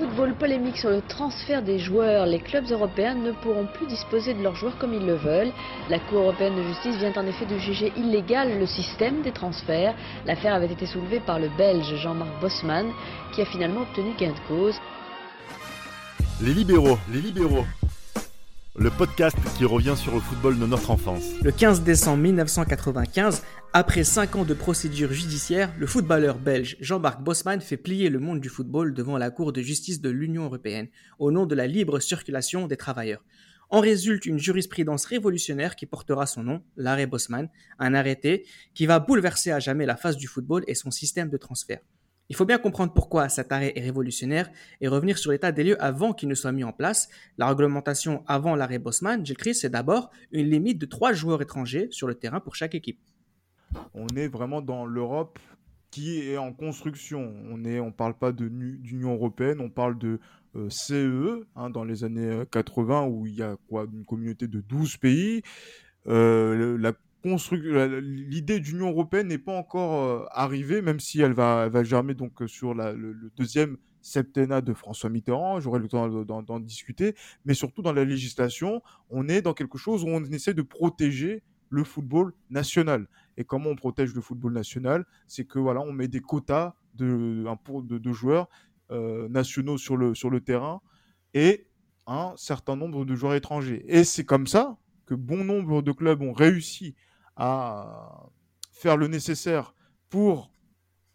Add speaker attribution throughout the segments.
Speaker 1: football, polémique sur le transfert des joueurs. Les clubs européens ne pourront plus disposer de leurs joueurs comme ils le veulent. La Cour européenne de justice vient en effet de juger illégal le système des transferts. L'affaire avait été soulevée par le Belge Jean-Marc Bosman, qui a finalement obtenu gain de cause.
Speaker 2: Les libéraux, les libéraux. Le podcast qui revient sur le football de notre enfance.
Speaker 3: Le 15 décembre 1995, après 5 ans de procédure judiciaire, le footballeur belge Jean-Marc Bosman fait plier le monde du football devant la Cour de justice de l'Union européenne au nom de la libre circulation des travailleurs. En résulte une jurisprudence révolutionnaire qui portera son nom, l'arrêt Bosman, un arrêté qui va bouleverser à jamais la face du football et son système de transfert. Il faut bien comprendre pourquoi cet arrêt est révolutionnaire et revenir sur l'état des lieux avant qu'il ne soit mis en place. La réglementation avant l'arrêt Bosman, Christ, c'est d'abord une limite de trois joueurs étrangers sur le terrain pour chaque équipe.
Speaker 4: On est vraiment dans l'Europe qui est en construction. On ne parle pas d'Union européenne, on parle de euh, CE e, hein, dans les années 80 où il y a quoi, une communauté de 12 pays. Euh, l'idée d'Union européenne n'est pas encore euh, arrivée, même si elle va, germer donc euh, sur le, deuxième septennat de François Mitterrand. J'aurai le temps d'en discuter, mais surtout dans la législation, on est dans quelque chose où on essaie de protéger le football national. Et comment on protège le football national? C'est que voilà, on met des quotas de, joueurs euh, nationaux sur le terrain et un certain nombre de joueurs étrangers. Et c'est comme ça que bon nombre de clubs ont réussi à faire le nécessaire pour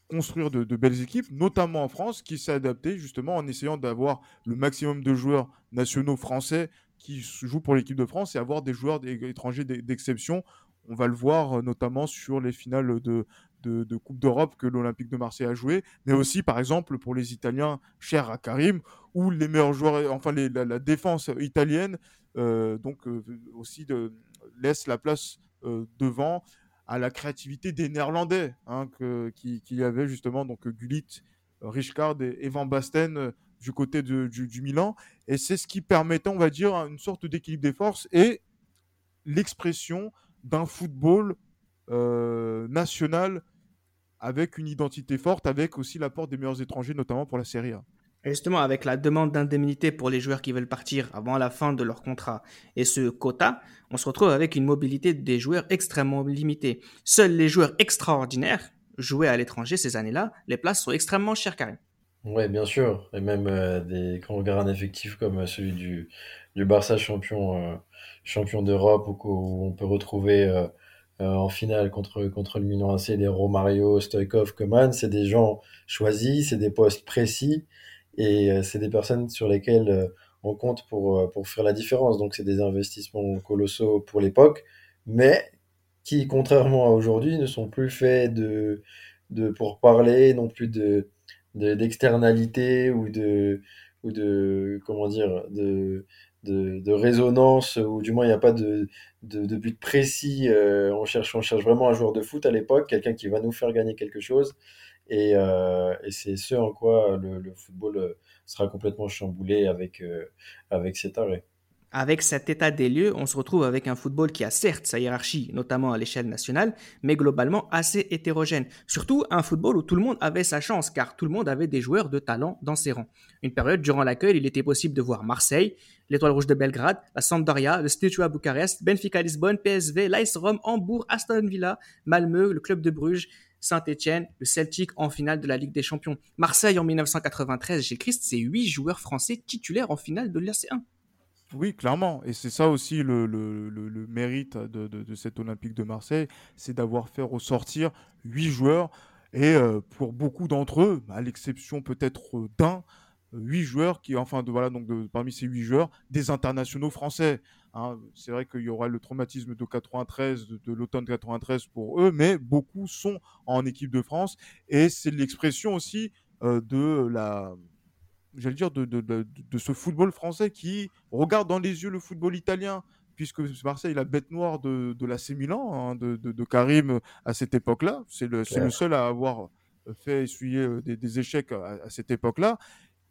Speaker 4: construire de, belles équipes, notamment en France, qui s'est adapté justement en essayant d'avoir le maximum de joueurs nationaux français qui jouent pour l'équipe de France et avoir des joueurs étrangers d'exception. On va le voir euh, notamment sur les finales de, de, Coupe d'Europe que l'Olympique de Marseille a joué, mais aussi par exemple pour les Italiens, cher à Karim, ou les meilleurs joueurs, enfin la, défense italienne, euh, donc euh, aussi laisse la place devant à la créativité des Néerlandais, hein, qui, y avait justement donc Gullit, Richcard et, Van Basten euh, du côté du, Milan. Et c'est ce qui permettait, on va dire, une sorte d'équilibre des forces et l'expression d'un football euh, national avec une identité forte, avec aussi l'apport des meilleurs étrangers, notamment pour la Serie A
Speaker 3: justement, avec la demande d'indemnité pour les joueurs qui veulent partir avant la fin de leur contrat et ce quota, on se retrouve avec une mobilité des joueurs extrêmement limitée. Seuls les joueurs extraordinaires jouaient à l'étranger ces années-là, les places sont extrêmement chères, Karim.
Speaker 5: Oui, bien sûr. Et même euh, des, quand on regarde un effectif comme euh, celui du, Barça champion, euh, champion d'Europe, où, on peut retrouver en finale contre, contre le Milan AC des Romario, Stoikov, Coman, c'est des gens choisis, c'est des postes précis. Et euh, c'est des personnes sur lesquelles euh, on compte pour, euh, pour faire la différence. Donc, c'est des investissements colossaux pour l'époque, mais qui, contrairement à aujourd'hui, ne sont plus faits de, de, pour parler, non plus de, d'externalité ou de, ou de, comment dire, de, de, de, résonance, ou du moins il n'y a pas de, de, de, but précis. on, cherche, on cherche vraiment un joueur de foot à l'époque, quelqu'un qui va nous faire gagner quelque chose. Euh, et, c'est ce en quoi le, football euh, sera complètement chamboulé avec, euh, avec cet arrêt.
Speaker 3: Avec cet état des lieux, on se retrouve avec un football qui a certes sa hiérarchie, notamment à l'échelle nationale, mais globalement assez hétérogène. Surtout un football où tout le monde avait sa chance, car tout le monde avait des joueurs de talent dans ses rangs. Une période durant laquelle il était possible de voir Marseille, l'Étoile Rouge de Belgrade, la Sampdoria, le Steaua Bucarest, Benfica Lisbonne, PSV, l'Ice Rome, Hambourg, Aston Villa, Malmö, le Club de Bruges, Saint-Etienne, le Celtic en finale de la Ligue des Champions. Marseille en 1993, chez Christ, c'est huit joueurs français titulaires en finale de l'AC1.
Speaker 4: Oui, clairement. Et c'est ça aussi le, mérite de, cet Olympique de Marseille, c'est d'avoir fait ressortir huit joueurs. Et euh, pour beaucoup d'entre eux, à l'exception peut-être d'un, huit joueurs qui, enfin, de, voilà, donc parmi ces huit joueurs, des internationaux français. Hein. c'est vrai qu'il y aura le traumatisme de 93, de, l'automne 93 pour eux, mais beaucoup sont en équipe de France et c'est l'expression aussi euh, de la, j'allais dire, de, de, ce football français qui regarde dans les yeux le football italien puisque Marseille est la bête noire de, de l'AC Milan, hein, de, de, Karim à cette époque-là. C'est le, le, seul à avoir fait essuyer euh, des, des échecs à, à cette époque-là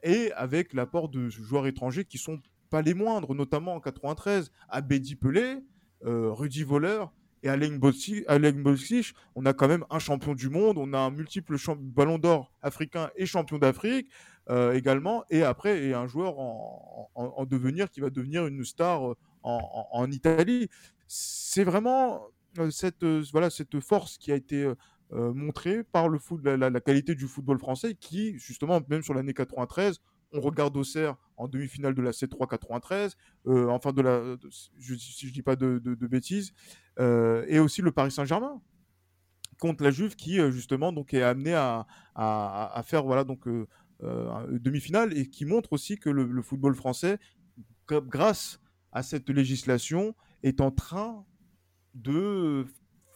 Speaker 4: et avec l'apport de joueurs étrangers qui sont pas les moindres, notamment en 93, Abedi Pelé, euh, Rudy Voleur Et à Bolsich, on a quand même un champion du monde, on a un multiple ballon d'or africain et champion d'Afrique euh, également, et après, et un joueur en, devenir qui va devenir une star euh, en, Italie. C'est vraiment euh, cette, voilà, cette force qui a été montrée par le foot, la, la, qualité du football français, qui, justement, même sur l'année 93, on regarde Auxerre en demi-finale de la C3 93, euh, enfin de la, je, si je dis pas de, bêtises, euh, et aussi le Paris Saint-Germain contre la Juve qui euh, justement donc est amené à, faire voilà donc demi-finale et qui montre aussi que le, le, football français, grâce à cette législation, est en train de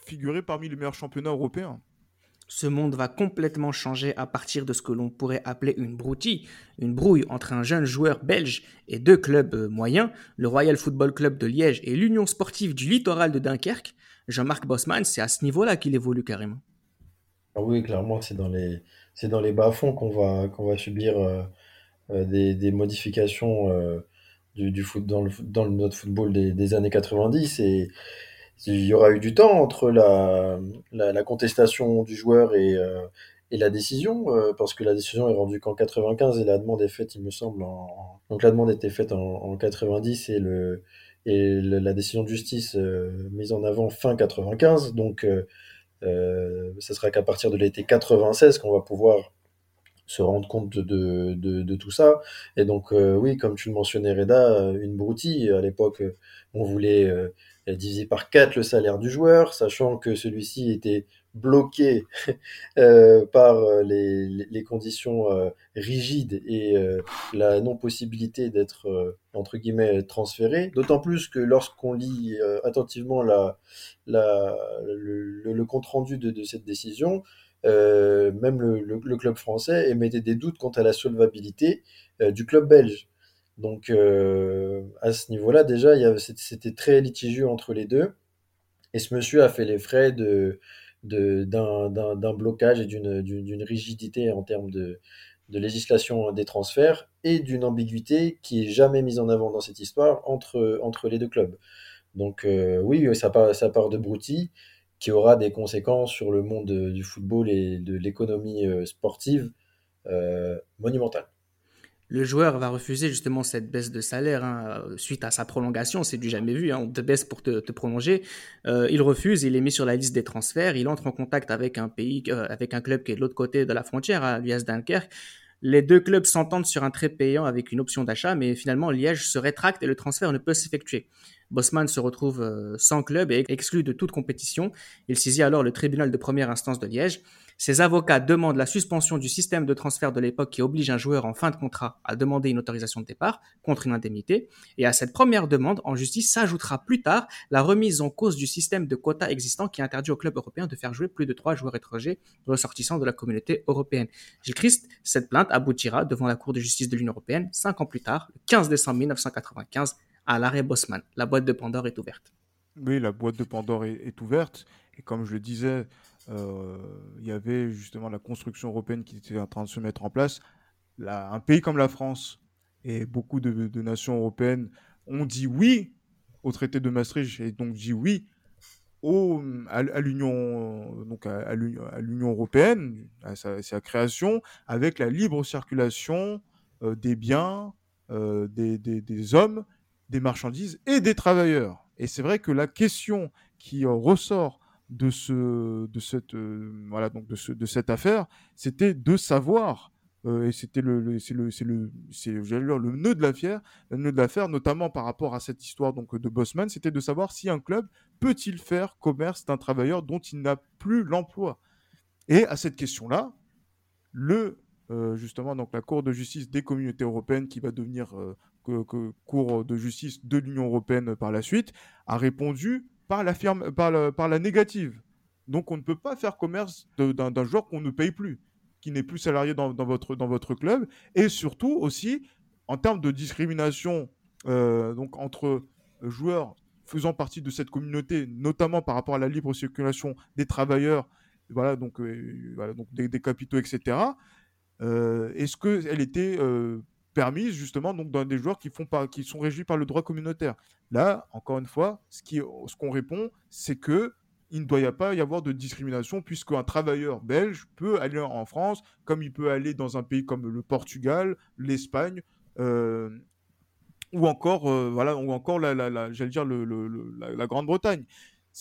Speaker 4: figurer parmi les meilleurs championnats européens.
Speaker 3: Ce monde va complètement changer à partir de ce que l'on pourrait appeler une broutille, une brouille entre un jeune joueur belge et deux clubs euh, moyens, le Royal Football Club de Liège et l'Union sportive du littoral de Dunkerque. Jean-Marc Bosman, c'est à ce niveau-là qu'il évolue carrément.
Speaker 5: Ah oui, clairement, c'est dans les, les bas-fonds qu'on va, qu'on va subir euh, euh, des, modifications du, foot, dans, le, dans notre football des, des années 90 et il y aura eu du temps entre la, la, contestation du joueur et, euh, et la décision, euh, parce que la décision est rendue qu'en 95 et la demande est faite, il me semble, en... donc la demande était faite en, en 90 et, le, et la décision de justice euh, mise en avant fin 95, donc ce sera qu'à partir de l'été 96 qu'on va pouvoir se rendre compte de, de, tout ça. Et donc, oui, comme tu le mentionnais, Reda, une broutille. À l'époque, on voulait elle divisé par 4 le salaire du joueur, sachant que celui-ci était bloqué euh, par euh, les, conditions euh, rigides et la non-possibilité d'être, entre guillemets, transféré. D'autant plus que lorsqu'on lit attentivement le, compte-rendu de, cette décision, même le, club français émettait des doutes quant à la solvabilité du club belge. Donc euh, à ce niveau-là, déjà, c'était très litigieux entre les deux. Et ce monsieur a fait les frais de, d'un, blocage et d'une, rigidité en termes de, législation des transferts et d'une ambiguïté qui est jamais mise en avant dans cette histoire entre, les deux clubs. Donc euh, oui, ça part, de Brouty, qui aura des conséquences sur le monde du football et de l'économie euh, sportive monumentales
Speaker 3: le joueur va refuser justement cette baisse de salaire hein, suite à sa prolongation. C'est du jamais vu. Hein, on te baisse pour te, prolonger. Euh, il refuse. Il est mis sur la liste des transferts. Il entre en contact avec un pays, euh, avec un club qui est de l'autre côté de la frontière, à l'US Dunkerque. Les deux clubs s'entendent sur un trait payant avec une option d'achat, mais finalement Liège se rétracte et le transfert ne peut s'effectuer. Bosman se retrouve euh, sans club et exclu de toute compétition. Il saisit alors le tribunal de première instance de Liège. Ses avocats demandent la suspension du système de transfert de l'époque qui oblige un joueur en fin de contrat à demander une autorisation de départ contre une indemnité. Et à cette première demande, en justice, s'ajoutera plus tard la remise en cause du système de quotas existant qui interdit au club européen de faire jouer plus de trois joueurs étrangers ressortissants de la communauté européenne. Gilles Christ, cette plainte aboutira devant la Cour de justice de l'Union européenne cinq ans plus tard, le 15 décembre 1995, à l'arrêt Bosman. La boîte de Pandore est ouverte.
Speaker 4: Oui, la boîte de Pandore est ouverte. Et comme je le disais, il y avait justement la construction européenne qui était en train de se mettre en place. un pays comme la France et beaucoup de, nations européennes ont dit oui au traité de Maastricht et donc dit oui au, à, l'Union à, européenne, à sa, création, avec la libre circulation euh, des biens, euh, des, des, hommes, des marchandises et des travailleurs. Et c'est vrai que la question qui ressort de ce de cette euh, voilà donc de ce de cette affaire c'était de savoir euh, et c'était le, c'est le c'est le c'est le nœud de l'affaire le nœud de l'affaire notamment par rapport à cette histoire donc de Bosman c'était de savoir si un club peut-il faire commerce d'un travailleur dont il n'a plus l'emploi. Et à cette question là le euh, justement donc la Cour de justice des communautés européennes qui va devenir Cour de justice de l'Union européenne par la suite a répondu par la, firme, par, la négative. Donc on ne peut pas faire commerce d'un joueur qu'on ne paye plus, qui n'est plus salarié dans, votre, dans votre club. Et surtout aussi, en termes de discrimination euh, donc entre joueurs faisant partie de cette communauté, notamment par rapport à la libre circulation des travailleurs, voilà, donc, euh, donc des, capitaux, etc. Euh, est-ce qu'elle était permises justement donc dans des joueurs qui font pas, qui sont régis par le droit communautaire. Là, encore une fois, ce qui, ce qu'on répond, c'est que il ne doit pas y avoir de discrimination puisqu'un travailleur belge peut aller en France comme il peut aller dans un pays comme le Portugal, l'Espagne. Euh, ou encore, euh, voilà, ou encore la, la, j'allais dire la, Grande-Bretagne.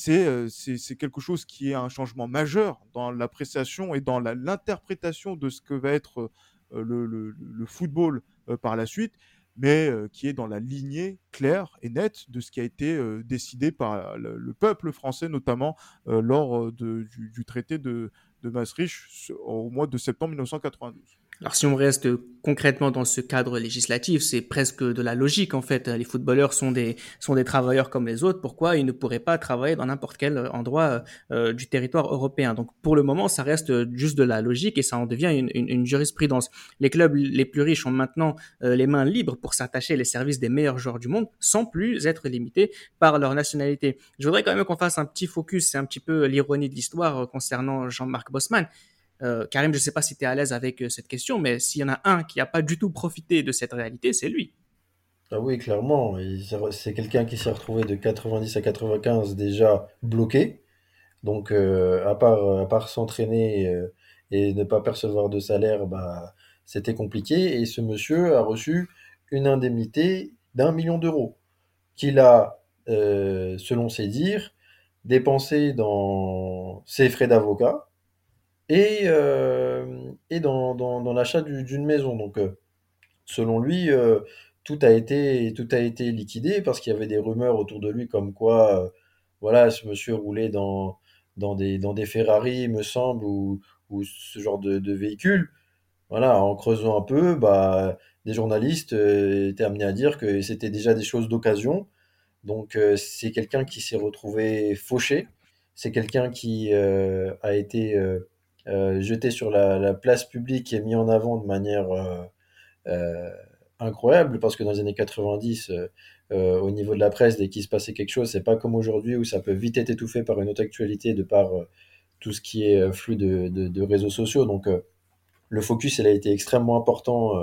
Speaker 4: Euh, c'est, c'est, quelque chose qui est un changement majeur dans l'appréciation et dans l'interprétation de ce que va être le, le, football par la suite mais qui est dans la lignée claire et nette de ce qui a été décidé par le, peuple français, notamment lors du, traité de, de Maastricht au mois de septembre 1992.
Speaker 3: Alors si on reste concrètement dans ce cadre législatif, c'est presque de la logique en fait. Les footballeurs sont des sont des travailleurs comme les autres. Pourquoi ils ne pourraient pas travailler dans n'importe quel endroit euh, du territoire européen? Donc pour le moment, ça reste juste de la logique et ça en devient une, une, une jurisprudence. Les clubs les plus riches ont maintenant euh, les mains libres pour s'attacher les services des meilleurs joueurs du monde sans plus être limités par leur nationalité. Je voudrais quand même qu'on fasse un petit focus, c'est un petit peu l'ironie de l'histoire euh, concernant Jean-Marc Bosman. Euh, Karim, je ne sais pas si tu es à l'aise avec euh, cette question, mais s'il y en a un qui n'a pas du tout profité de cette réalité, c'est lui.
Speaker 5: Ah oui, clairement. C'est quelqu'un qui s'est retrouvé de 90 à 95 déjà bloqué. Donc, euh, à part, à part s'entraîner et ne pas percevoir de salaire, bah, c'était compliqué. Et ce monsieur a reçu une indemnité d'un million d'euros qu'il a, selon ses dires, dépensé dans ses frais d'avocat et, euh, et dans, dans, l'achat d'une maison. Donc, euh, selon lui, euh, tout a été, tout a été liquidé parce qu'il y avait des rumeurs autour de lui comme quoi, voilà, ce monsieur roulait dans, dans, des, dans des Ferrari, me semble, ou, ou ce genre de, de véhicule. Voilà, en creusant un peu, bah, des journalistes étaient amenés à dire que c'était déjà des choses d'occasion. Donc, c'est quelqu'un qui s'est retrouvé fauché. C'est quelqu'un qui a été jeté sur la, place publique et mis en avant de manière euh, euh, incroyable parce que dans les années 90, au niveau de la presse, dès qu'il se passait quelque chose, c'est pas comme aujourd'hui où ça peut vite être étouffé par une autre actualité de par tout ce qui est flux de, réseaux sociaux. Donc, le focus, il a été extrêmement important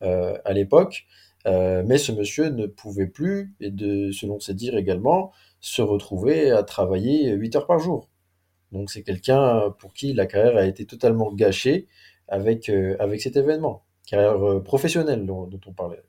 Speaker 5: à l'époque. mais ce monsieur ne pouvait plus, et de, selon ses dires également, se retrouver à travailler 8 heures par jour. Donc c'est quelqu'un pour qui la carrière a été totalement gâchée avec, euh, avec cet événement. Carrière euh, professionnelle dont, on parlait.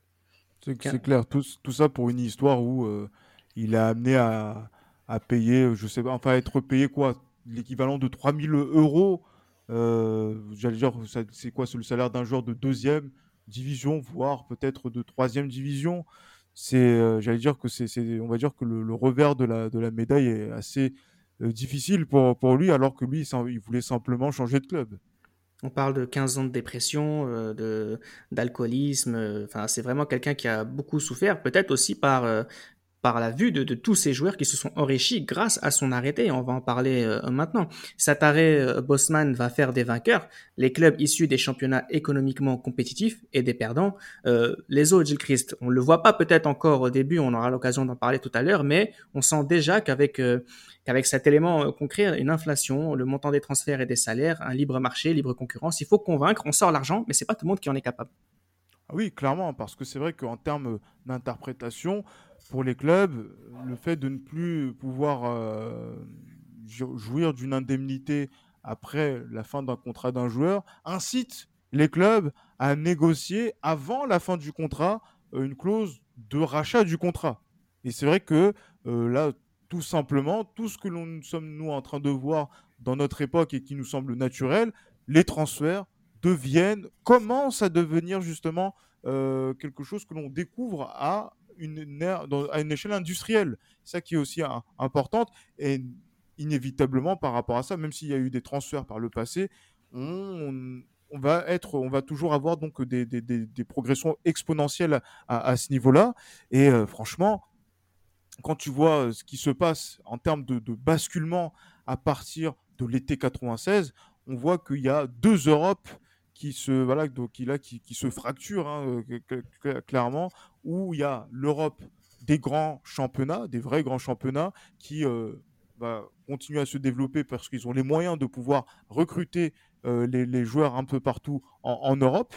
Speaker 4: C'est clair, tout, tout, ça pour une histoire où euh, il a amené à, à, payer, je sais pas, enfin être payé quoi? L'équivalent de 3000 euros. J'allais dire, c'est quoi? C'est le salaire d'un joueur de deuxième division, voire peut-être de troisième division. C'est, j'allais dire que c'est, on va dire que le, le, revers de la, de la médaille est assez euh, difficile pour, pour lui, alors que lui, il voulait simplement changer de club.
Speaker 3: On parle de 15 ans de dépression, euh, de d'alcoolisme. Euh, enfin, c'est vraiment quelqu'un qui a beaucoup souffert, peut-être aussi par par la vue de, de, tous ces joueurs qui se sont enrichis grâce à son arrêté. On va en parler euh, maintenant. Cet arrêt euh, Bosman va faire des vainqueurs, les clubs issus des championnats économiquement compétitifs et des perdants. Euh, les autres, Gilles Christ, on le voit pas peut-être encore au début, on aura l'occasion d'en parler tout à l'heure, mais on sent déjà qu'avec euh, qu'avec cet élément concret, une inflation, le montant des transferts et des salaires, un libre marché, libre concurrence, il faut convaincre, on sort l'argent, mais c'est pas tout le monde qui en est capable.
Speaker 4: Ah oui, clairement, parce que c'est vrai qu'en termes d'interprétation, pour les clubs, le fait de ne plus pouvoir euh, jouir d'une indemnité après la fin d'un contrat d'un joueur incite les clubs à négocier avant la fin du contrat euh, une clause de rachat du contrat. Et c'est vrai que euh, là, tout simplement, tout ce que nous sommes nous en train de voir dans notre époque et qui nous semble naturel, les transferts deviennent, commencent à devenir justement quelque chose que l'on découvre à une, à une échelle industrielle. Ça qui est aussi importante. Et inévitablement, par rapport à ça, même s'il y a eu des transferts par le passé, on, va être, on va toujours avoir donc des, des, des, progressions exponentielles à, à ce niveau-là. Et euh, franchement, quand tu vois euh, ce qui se passe en termes de, de basculement à partir de l'été 96, on voit qu'il y a deux Europes qui se voilà donc qui, là, qui, qui se fracture hein, euh, clairement où il y a l'Europe des grands championnats, des vrais grands championnats qui euh, bah, continuent à se développer parce qu'ils ont les moyens de pouvoir recruter euh, les, joueurs un peu partout en, Europe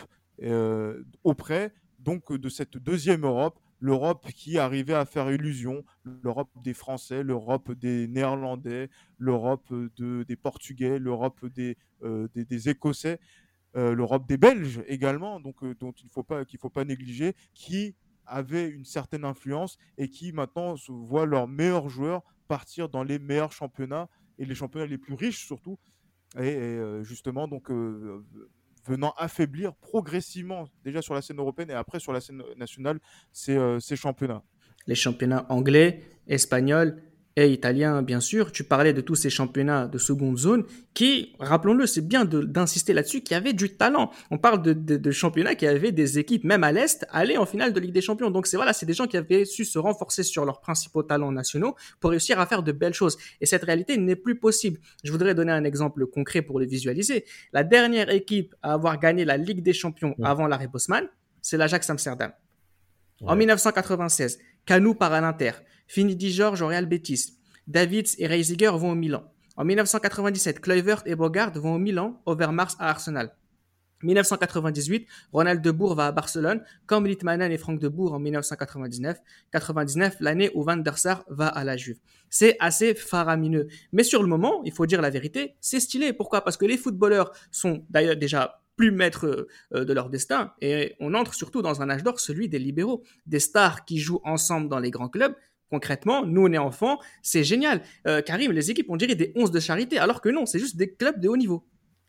Speaker 4: auprès donc de cette deuxième Europe, l'Europe qui arrivait à faire illusion, l'Europe des Français, l'Europe des Néerlandais, l'Europe des Portugais, l'Europe des, des, Écossais, l'Europe des Belges également, donc dont il ne faut pas qu'il faut pas négliger, qui avaient une certaine influence et qui maintenant se voient leurs meilleurs joueurs partir dans les meilleurs championnats et les championnats les plus riches surtout. Et, justement, donc venant affaiblir progressivement, déjà sur la scène européenne et après sur la scène nationale, ces, ces championnats.
Speaker 3: Les championnats anglais, espagnols, et italien, bien sûr. Tu parlais de tous ces championnats de seconde zone qui, rappelons-le, c'est bien d'insister là-dessus, qui avaient du talent. On parle de, de, championnats qui avaient des équipes, même à l'Est, aller en finale de Ligue des Champions. Donc c'est voilà, c'est des gens qui avaient su se renforcer sur leurs principaux talents nationaux pour réussir à faire de belles choses. Et cette réalité n'est plus possible. Je voudrais donner un exemple concret pour le visualiser. La dernière équipe à avoir gagné la Ligue des Champions avant l'arrêt Bosman, c'est l'Ajax Amsterdam. En 1996, Canu part à l'Inter. Finidi George au Real Betis. Davids et Reisiger vont au Milan. En 1997, Kluivert et Bogart vont au Milan, Overmars à Arsenal. 1998, Ronald de Boer va à Barcelone, comme Litmanen et Franck de Boer en 1999. 99, l'année où Van der Sar va à la Juve. C'est assez faramineux. Mais sur le moment, il faut dire la vérité, c'est stylé. Pourquoi? Parce que les footballeurs sont d'ailleurs déjà plus maîtres euh, de leur destin et on entre surtout dans un âge d'or, celui des libéraux. Des stars qui jouent ensemble dans les grands clubs, concrètement, nous on est enfants, c'est génial. Euh, Karim, les équipes, on dirait des 11 de charité, alors que non, c'est juste des clubs de haut niveau.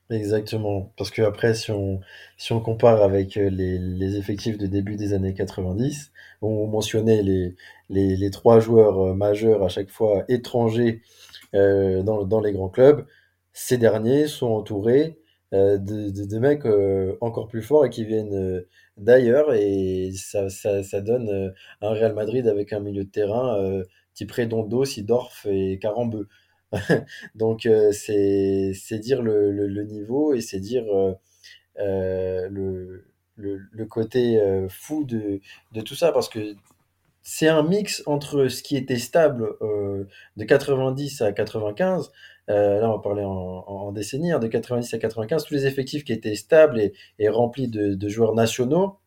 Speaker 5: Exactement, parce que après, si on, compare avec euh, les, effectifs de début des années 90, on mentionnait les, trois joueurs euh, majeurs à chaque fois étrangers dans, dans les grands clubs. Ces derniers sont entourés de, mecs encore plus forts et qui viennent d'ailleurs et ça, ça, donne euh, un Real Madrid avec un milieu de terrain euh, type Redondo, Sidorf et Carambeu. Donc euh, c'est dire le, le, niveau et c'est dire le, le, le, côté fou de, de tout ça parce que c'est un mix entre ce qui était stable de 90 à 95 euh, là on va parler en, en décennie, hein, de 90 à 95, tous les effectifs qui étaient stables et, remplis de, joueurs nationaux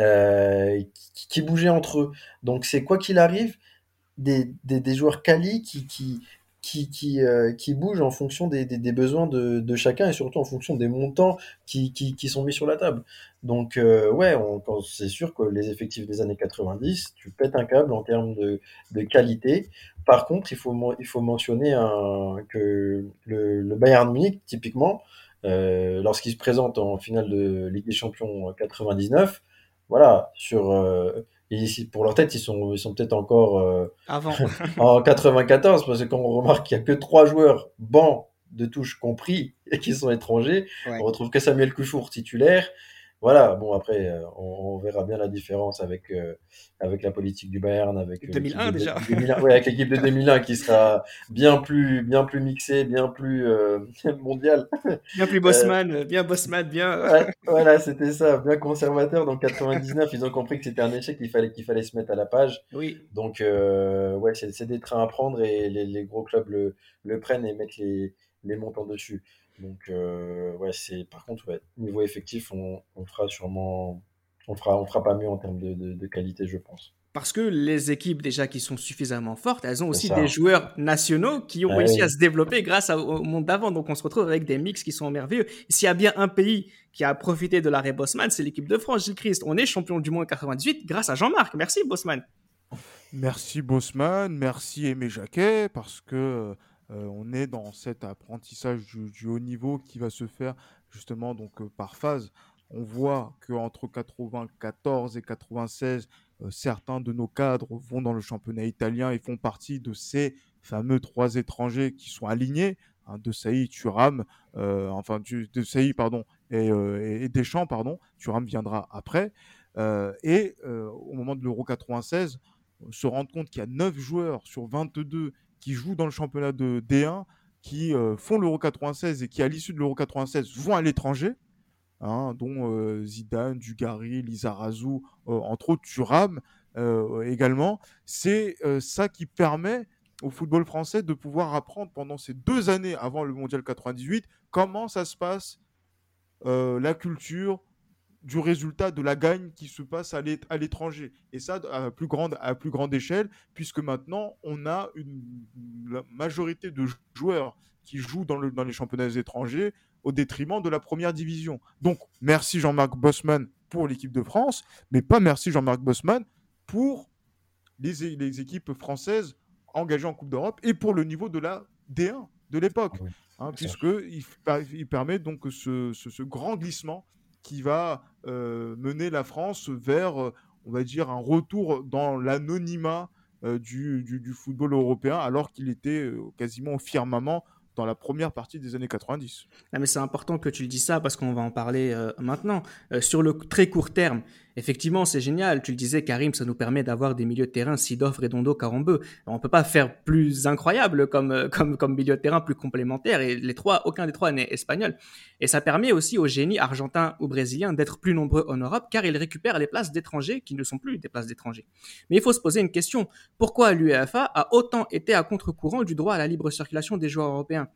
Speaker 5: euh, qui, bougeaient entre eux. Donc c'est quoi qu'il arrive, des, joueurs quali qui, qui, qui, euh, qui bougent en fonction des, des, besoins de, de, chacun et surtout en fonction des montants qui, qui, qui sont mis sur la table. Donc euh, ouais, c'est sûr que les effectifs des années 90, tu pètes un câble en termes de, de qualité. Par contre, il faut, il faut mentionner un, que le, le Bayern Munich, typiquement, euh, lorsqu'il se présente en finale de Ligue des Champions 99, voilà, sur ici, pour leur tête, ils sont, ils sont peut-être encore euh,
Speaker 3: Avant.
Speaker 5: en 94, parce que quand on remarque qu'il n'y a que trois joueurs bancs de touche compris et qui sont étrangers, ouais. on retrouve que Samuel Couchour titulaire, voilà, bon après, euh, on, on, verra bien la différence avec euh, avec la politique du Bayern, avec
Speaker 3: 2001
Speaker 5: de,
Speaker 3: déjà,
Speaker 5: 2001, ouais, avec l'équipe de 2001 qui sera bien plus bien plus mixée, bien plus euh, mondiale,
Speaker 3: bien plus Bossman, bien Bossman, bien.
Speaker 5: Ouais, voilà, c'était ça, bien conservateur. Donc 99, ils ont compris que c'était un échec, qu'il fallait qu'il fallait se mettre à la page.
Speaker 3: Oui.
Speaker 5: Donc ouais, c'est des trains à prendre et les, les gros clubs le, le prennent et mettent les les montants dessus. Donc, euh, ouais, c'est par contre, ouais, niveau effectif, on, on, fera sûrement, on fera, on fera pas mieux en termes de, de, de, qualité, je pense.
Speaker 3: Parce que les équipes déjà qui sont suffisamment fortes, elles ont aussi des joueurs nationaux qui ont ah, réussi oui. à se développer grâce au monde d'avant. Donc, on se retrouve avec des mix qui sont merveilleux. S'il y a bien un pays qui a profité de l'arrêt Bosman, c'est l'équipe de France, Gilles Christ. On est champion du monde 98 grâce à Jean-Marc. Merci, Bosman.
Speaker 4: Merci, Bosman. Merci, Aimé Jacquet, parce que euh, on est dans cet apprentissage du, haut niveau qui va se faire justement donc euh, par phase. On voit qu'entre 94 et 96, euh, certains de nos cadres vont dans le championnat italien et font partie de ces fameux trois étrangers qui sont alignés, hein, de euh, enfin de pardon et, Deschamps pardon, Thuram viendra après. et au moment de l'Euro 96, se rendre compte qu'il y a 9 joueurs sur 22 qui jouent dans le championnat de D1, qui euh, font l'Euro 96 et qui, à l'issue de l'Euro 96, vont à l'étranger, hein, dont euh, Zidane, Dugarry, Lizarazu, euh, entre autres Thuram également. C'est ça qui permet au football français de pouvoir apprendre pendant ces deux années avant le Mondial 98 comment ça se passe, la culture, du résultat de la gagne qui se passe à l'étranger. Et ça, à plus, grande, à plus grande échelle, puisque maintenant, on a une, majorité de joueurs qui jouent dans, le, dans les championnats étrangers au détriment de la première division. Donc, merci Jean-Marc Bosman pour l'équipe de France, mais pas merci Jean-Marc Bosman pour les, les, équipes françaises engagées en Coupe d'Europe et pour le niveau de la D1 de l'époque, ah hein, puisqu'il il permet donc ce, ce grand glissement qui va euh, mener la France vers, euh, on va dire, un retour dans l'anonymat euh, du, du, football européen, alors qu'il était quasiment au firmament dans la première partie des années 90.
Speaker 3: Ah, mais c'est important que tu le dises ça parce qu'on va en parler maintenant. Sur le très court terme, effectivement, c'est génial. Tu le disais, Karim, ça nous permet d'avoir des milieux de terrain, Sidorf, Redondo, Carambeu. On peut pas faire plus incroyable comme, euh, comme, comme milieu de terrain plus complémentaire et les trois, aucun des trois n'est espagnol. Et ça permet aussi aux génies argentins ou brésiliens d'être plus nombreux en Europe car ils récupèrent les places d'étrangers qui ne sont plus des places d'étrangers. Mais il faut se poser une question. Pourquoi l'UEFA a autant été à contre-courant du droit à la libre circulation des joueurs européens?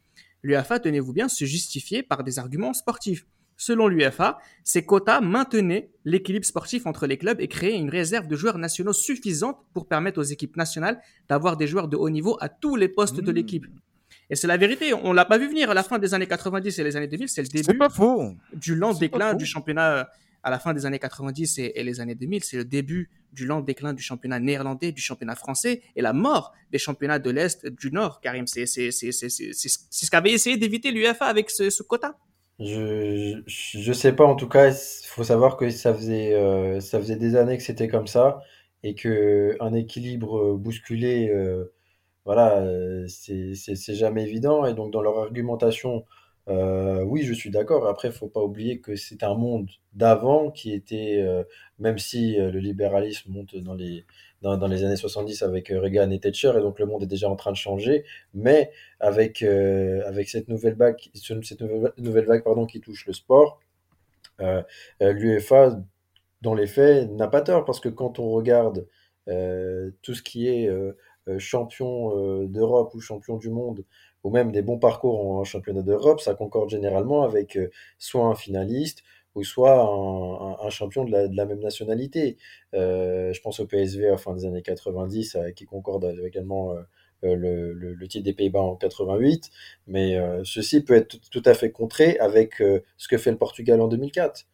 Speaker 3: L'UEFA, tenez-vous bien, se justifiait par des arguments sportifs. Selon l'UEFA, ces quotas maintenaient l'équilibre sportif entre les clubs et créaient une réserve de joueurs nationaux suffisante pour permettre aux équipes nationales d'avoir des joueurs de haut niveau à tous les postes de mmh. l'équipe. Et c'est la vérité, on l'a pas vu venir à la fin des années 90 et les années 2000, c'est le début du lent déclin du championnat à la fin des années 90 et, les années 2000, c'est le début du lent déclin du championnat néerlandais, du championnat français et la mort des championnats de l'Est, du Nord, Karim. C'est ce qu'avait essayé d'éviter l'UFA avec ce, quota.
Speaker 5: Je, je sais pas, en tout cas, il faut savoir que ça faisait, euh, ça faisait des années que c'était comme ça et que un équilibre bousculé, euh, voilà, euh, c'est jamais évident. Et donc, dans leur argumentation, euh, oui, je suis d'accord. Après, il faut pas oublier que c'est un monde d'avant qui était, euh, même si euh, le libéralisme monte dans les, dans, les années 70 avec Reagan et Thatcher, et donc le monde est déjà en train de changer, mais avec, avec cette nouvelle vague, cette nouvelle, vague pardon, qui touche le sport, l'UEFA, dans les faits, n'a pas tort, parce que quand on regarde tout ce qui est champion d'Europe ou champion du monde, ou même des bons parcours en championnat d'Europe, ça concorde généralement avec euh, soit un finaliste ou soit un, champion de la, même nationalité. Euh, je pense au PSV à fin des années 90, euh, qui concorde également le, le, titre des Pays-Bas en 88, mais ceci peut être tout, à fait contré avec ce que fait le Portugal en 2004.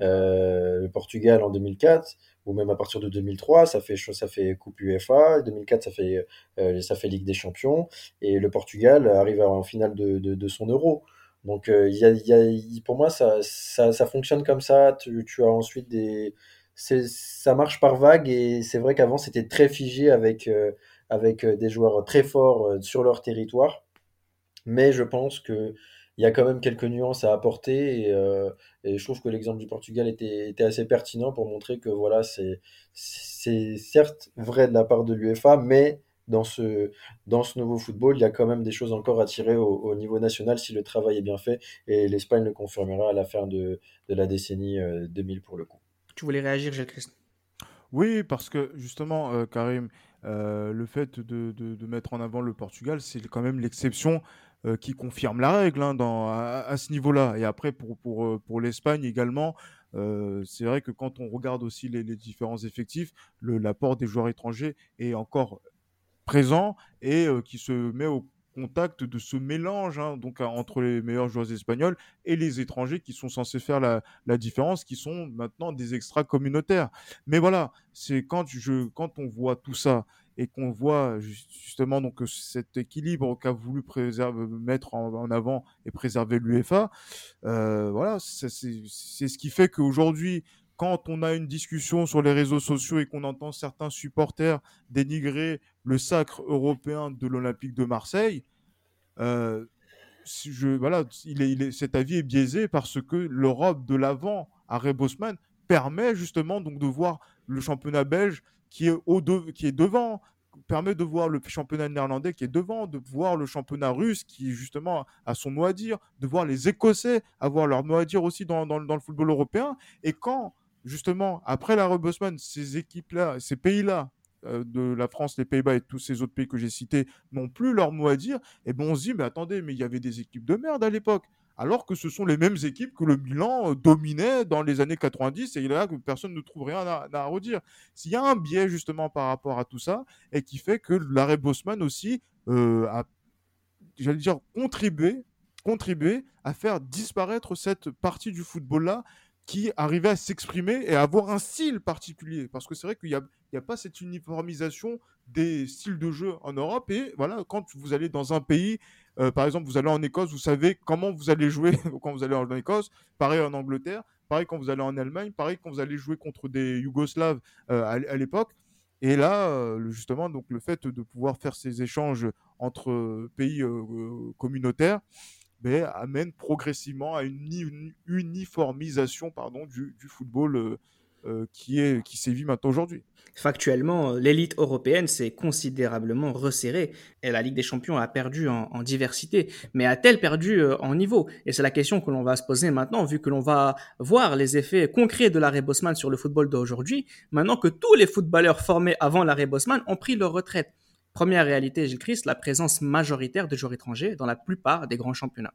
Speaker 5: le Portugal en 2004, ou même à partir de 2003, ça fait, ça fait Coupe UEFA, 2004, ça fait, euh, ça fait Ligue des Champions, et le Portugal arrive en finale de, son euro. Donc, euh, y a, pour moi, ça, fonctionne comme ça. Tu, as ensuite des. Ça marche par vague, et c'est vrai qu'avant, c'était très figé avec, euh, avec des joueurs très forts sur leur territoire. Mais je pense que il y a quand même quelques nuances à apporter et, euh, et je trouve que l'exemple du Portugal était, était, assez pertinent pour montrer que voilà, c'est certes vrai de la part de l'UEFA, mais dans ce, dans ce nouveau football, il y a quand même des choses encore à tirer au, niveau national si le travail est bien fait et l'Espagne le confirmera à la fin de, de la décennie 2000 euh, pour le coup.
Speaker 3: Tu voulais réagir, Gilles Christ?
Speaker 4: Oui, parce que justement, euh, Karim, le fait de, de, de, mettre en avant le Portugal, c'est quand même l'exception euh, qui confirme la règle hein, dans, à, ce niveau-là. Et après, pour, pour, euh, pour l'Espagne également, euh, c'est vrai que quand on regarde aussi les, les différents effectifs, l'apport des joueurs étrangers est encore présent et qui se met au contact de ce mélange hein, donc entre les meilleurs joueurs espagnols et les étrangers qui sont censés faire la, différence, qui sont maintenant des extra communautaires. Mais voilà, c'est quand je quand on voit tout ça et qu'on voit justement donc cet équilibre qu'a voulu préserver, mettre en, avant et préserver l'UEFA, voilà, c'est ce qui fait qu'aujourd'hui, quand on a une discussion sur les réseaux sociaux et qu'on entend certains supporters dénigrer le sacre européen de l'Olympique de Marseille, euh, voilà, il cet avis est biaisé parce que l'Europe de l'avant, à Bosman, permet justement donc de voir le championnat belge qui est, au qui est devant, permet de voir le championnat néerlandais qui est devant, de voir le championnat russe qui justement a son mot à dire, de voir les Écossais avoir leur mot à dire aussi dans, dans, dans le football européen. Et quand justement, après la Rebosman, ces équipes-là, ces pays-là, euh, de la France, les Pays-Bas et tous ces autres pays que j'ai cités n'ont plus leur mot à dire, et eh bon on se dit, mais attendez, mais il y avait des équipes de merde à l'époque. alors que ce sont les mêmes équipes que le Milan dominait dans les années 90 et là que personne ne trouve rien à, redire. S'il y a un biais justement par rapport à tout ça et qui fait que l'arrêt Bosman aussi a, j'allais dire, contribué, contribué à faire disparaître cette partie du football-là qui arrivait à s'exprimer et à avoir un style particulier. Parce que c'est vrai qu'il n'y a, a, pas cette uniformisation des styles de jeu en Europe. Et voilà, quand vous allez dans un pays, euh, par exemple, vous allez en Écosse, vous savez comment vous allez jouer quand vous allez en Écosse. Pareil en Angleterre, pareil quand vous allez en Allemagne, pareil quand vous allez jouer contre des Yougoslaves euh, à, l'époque. Et là, euh, justement, donc le fait de pouvoir faire ces échanges entre pays communautaires, amène progressivement à une, uniformisation pardon, du, football euh, euh, qui, est, qui sévit maintenant aujourd'hui.
Speaker 3: Factuellement, l'élite européenne s'est considérablement resserrée et la Ligue des Champions a perdu en, diversité. Mais a-t-elle perdu euh, en niveau? Et c'est la question que l'on va se poser maintenant, vu que l'on va voir les effets concrets de l'arrêt Bosman sur le football d'aujourd'hui, maintenant que tous les footballeurs formés avant l'arrêt Bosman ont pris leur retraite. Première réalité, Gilles Christ, la présence majoritaire de joueurs étrangers dans la plupart des grands championnats.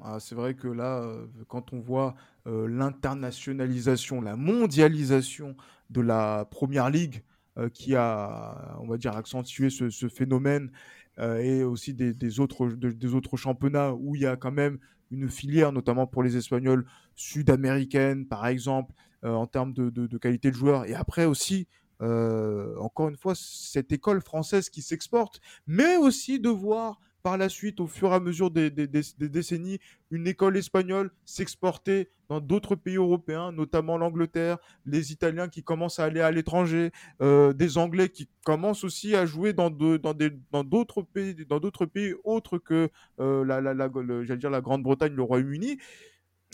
Speaker 4: Ah, c'est vrai que là, euh, quand on voit euh, l'internationalisation, la mondialisation de la Première Ligue euh, qui a, on va dire, accentué ce, phénomène et aussi des, autres, championnats où il y a quand même une filière, notamment pour les Espagnols sud-américaines, par exemple, en termes de, qualité de joueurs. Et après aussi, encore une fois, cette école française qui s'exporte, mais aussi de voir par la suite, au fur et à mesure des, décennies, une école espagnole s'exporter dans d'autres pays européens, notamment l'Angleterre, les Italiens qui commencent à aller à l'étranger, euh, des Anglais qui commencent aussi à jouer dans d'autres pays, dans d'autres pays autres que euh, la, la, dire la Grande-Bretagne, le Royaume-Uni.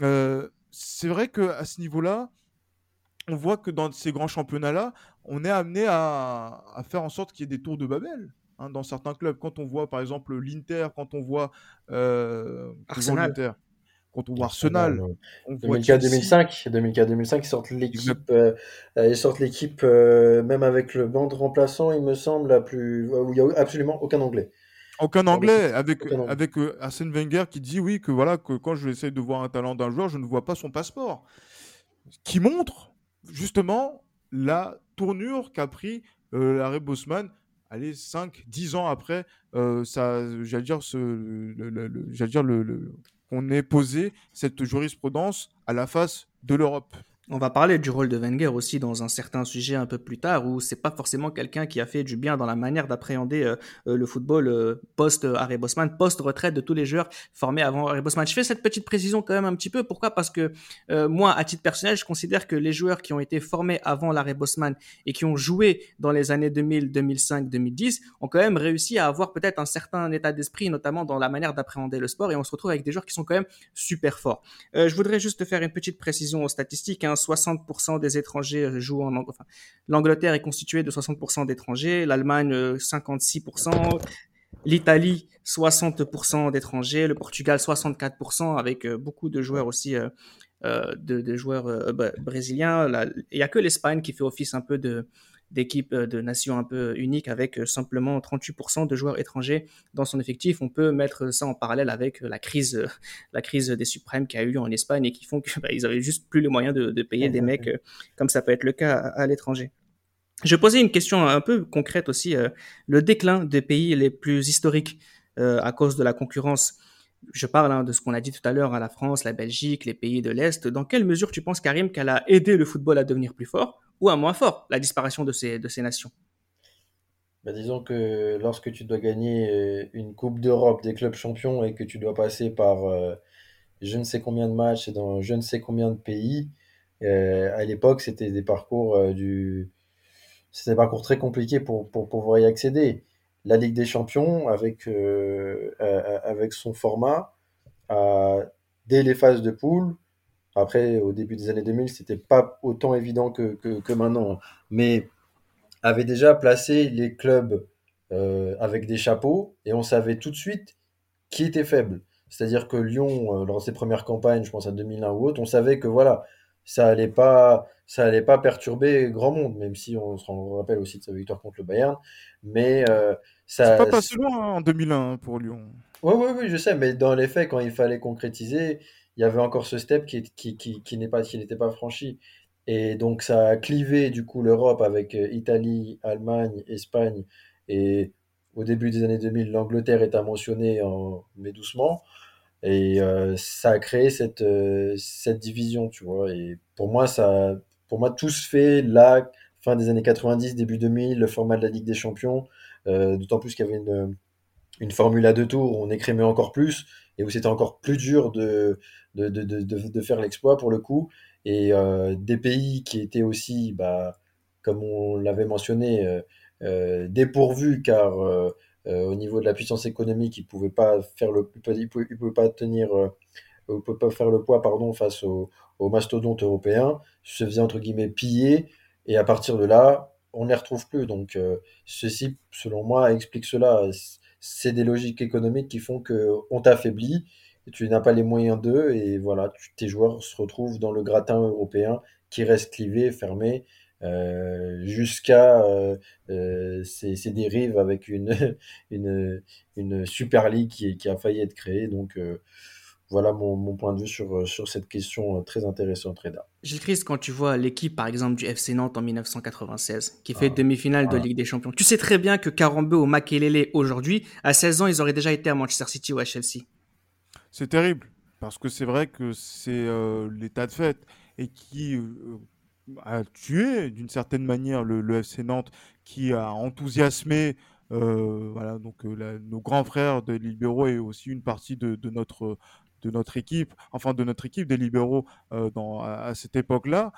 Speaker 4: Euh, c'est vrai que à ce niveau-là, on voit que dans ces grands championnats-là, on est amené à, faire en sorte qu'il y ait des tours de Babel. Hein, dans certains clubs. Quand on voit par exemple l'Inter, quand on voit euh,
Speaker 3: Arsenal.
Speaker 4: quand on voit Arsenal,
Speaker 5: 2004-2005, 2004-2005, ils sortent l'équipe, euh, ils sortent l'équipe euh, même avec le banc de remplaçant, il me semble, la plus où il y a absolument aucun anglais.
Speaker 4: Aucun anglais, avec, avec Arsène Wenger qui dit oui, que voilà, que quand je essaie de voir un talent d'un joueur, je ne vois pas son passeport. Qui montre justement la tournure qu'a pris l'arrêt Bosman allez, 5, 10 ans après, euh, j'allais dire, ce, le, dire le, qu'on ait posé cette jurisprudence à la face de l'Europe.
Speaker 3: On va parler du rôle de Wenger aussi dans un certain sujet un peu plus tard, où c'est pas forcément quelqu'un qui a fait du bien dans la manière d'appréhender euh, euh, le football euh, post Harry Bosman, post retraite de tous les joueurs formés avant Harry Bosman. Je fais cette petite précision quand même un petit peu. Pourquoi? Parce que moi, à titre personnel, je considère que les joueurs qui ont été formés avant l'arrêt Bosman et qui ont joué dans les années 2000, 2005, 2010 ont quand même réussi à avoir peut-être un certain état d'esprit, notamment dans la manière d'appréhender le sport. Et on se retrouve avec des joueurs qui sont quand même super forts. je voudrais juste faire une petite précision aux statistiques. Hein. 60% des étrangers jouent en enfin, l'Angleterre est constituée de 60% d'étrangers, l'Allemagne 56%, euh, l'Italie 60% d'étrangers, le Portugal 64% avec euh, beaucoup de joueurs aussi euh, de, joueurs brésiliens. Il n'y a que l'Espagne qui fait office un peu de d'équipe euh, de nation un peu unique avec euh, simplement 38% de joueurs étrangers dans son effectif. On peut mettre ça en parallèle avec euh, la crise, la crise des suprêmes qui a eu lieu en Espagne et qui font qu'ils bah, avaient juste plus les moyens de, payer des mecs comme ça peut être le cas à, l'étranger. Je posais une question un peu concrète aussi, le déclin des pays les plus historiques à cause de la concurrence. Je parle hein, de ce qu'on a dit tout à l'heure à la France, la Belgique, les pays de l'Est. Dans quelle mesure tu penses, Karim, qu'elle a aidé le football à devenir plus fort ou à moins fort, la disparition de ces, nations?
Speaker 5: Bah, Disons que lorsque tu dois gagner euh, une Coupe d'Europe des clubs champions et que tu dois passer par euh, je ne sais combien de matchs dans je ne sais combien de pays, euh, à l'époque, c'était des parcours du... C'était des parcours très compliqués pour, pouvoir y accéder. La Ligue des Champions, avec, avec son format, dès les phases de poule, après, au début des années 2000, c'était pas autant évident que, que, maintenant, mais avait déjà placé les clubs euh, avec des chapeaux et on savait tout de suite qui était faible. C'est-à-dire que Lyon, euh, lors de ses premières campagnes, je pense à 2001 ou autre, on savait que voilà, ça allait pas, ça allait pas perturber grand monde, même si on se rappelle aussi de sa victoire contre le Bayern. Mais euh, ça.
Speaker 4: C'est pas passé loin hein, en 2001 pour Lyon.
Speaker 5: Oui, oui, oui, je sais, mais dans les faits, quand il fallait concrétiser, il y avait encore ce step qui, qui, qui, qui n'est pas, qui n'était pas franchi. Et donc, ça a clivé du coup l'Europe avec euh, Italie, Allemagne, Espagne. Et au début des années 2000, l'Angleterre est à mentionner, en, mais doucement. Et euh, ça a créé cette, euh, cette division, tu vois. Et pour moi, ça, pour moi, tout se fait là, fin des années 90, début 2000, le format de la Ligue des Champions. D'autant plus qu'il y avait une, une formule à deux tours où on écrémait encore plus et où c'était encore plus dur de, de, de, de, de faire l'exploit pour le coup. Et euh, des pays qui étaient aussi, bah, comme on l'avait mentionné, euh, euh dépourvus car euh, euh, au niveau de la puissance économique, ils ils pouvaient, pouvaient pas tenir, pouvaient pas faire le poids, pardon, face aux, mastodontes européens, se faisaient entre guillemets piller. Et à partir de là, on ne les retrouve plus. Donc, ceci, selon moi, explique cela c'est des logiques économiques qui font qu'on t'affaiblit, tu n'as pas les moyens d'eux, et voilà, tes joueurs se retrouvent dans le gratin européen qui reste clivé, fermé, euh, jusqu'à euh, euh, ces, dérives avec une, une, Super League qui, qui, a failli être créée. Donc, euh, voilà mon, mon, point de vue sur, euh, sur cette question euh, très intéressante, Reda.
Speaker 3: Gilles Christ, quand tu vois l'équipe, par exemple, du FC Nantes en 1996, qui fait ah, demi-finale ah. de Ligue des Champions, tu sais très bien que Karambeu ou Makelele aujourd'hui, à 16 ans, ils auraient déjà été à Manchester City ou à Chelsea.
Speaker 4: C'est terrible, parce que c'est vrai que c'est euh, l'état de fait et qui euh, a tué d'une certaine manière le, le, FC Nantes, qui a enthousiasmé euh, voilà, donc la, nos grands frères des libéraux et aussi une partie de, de notre de notre équipe, enfin de notre équipe des libéraux euh, dans, à, cette époque-là,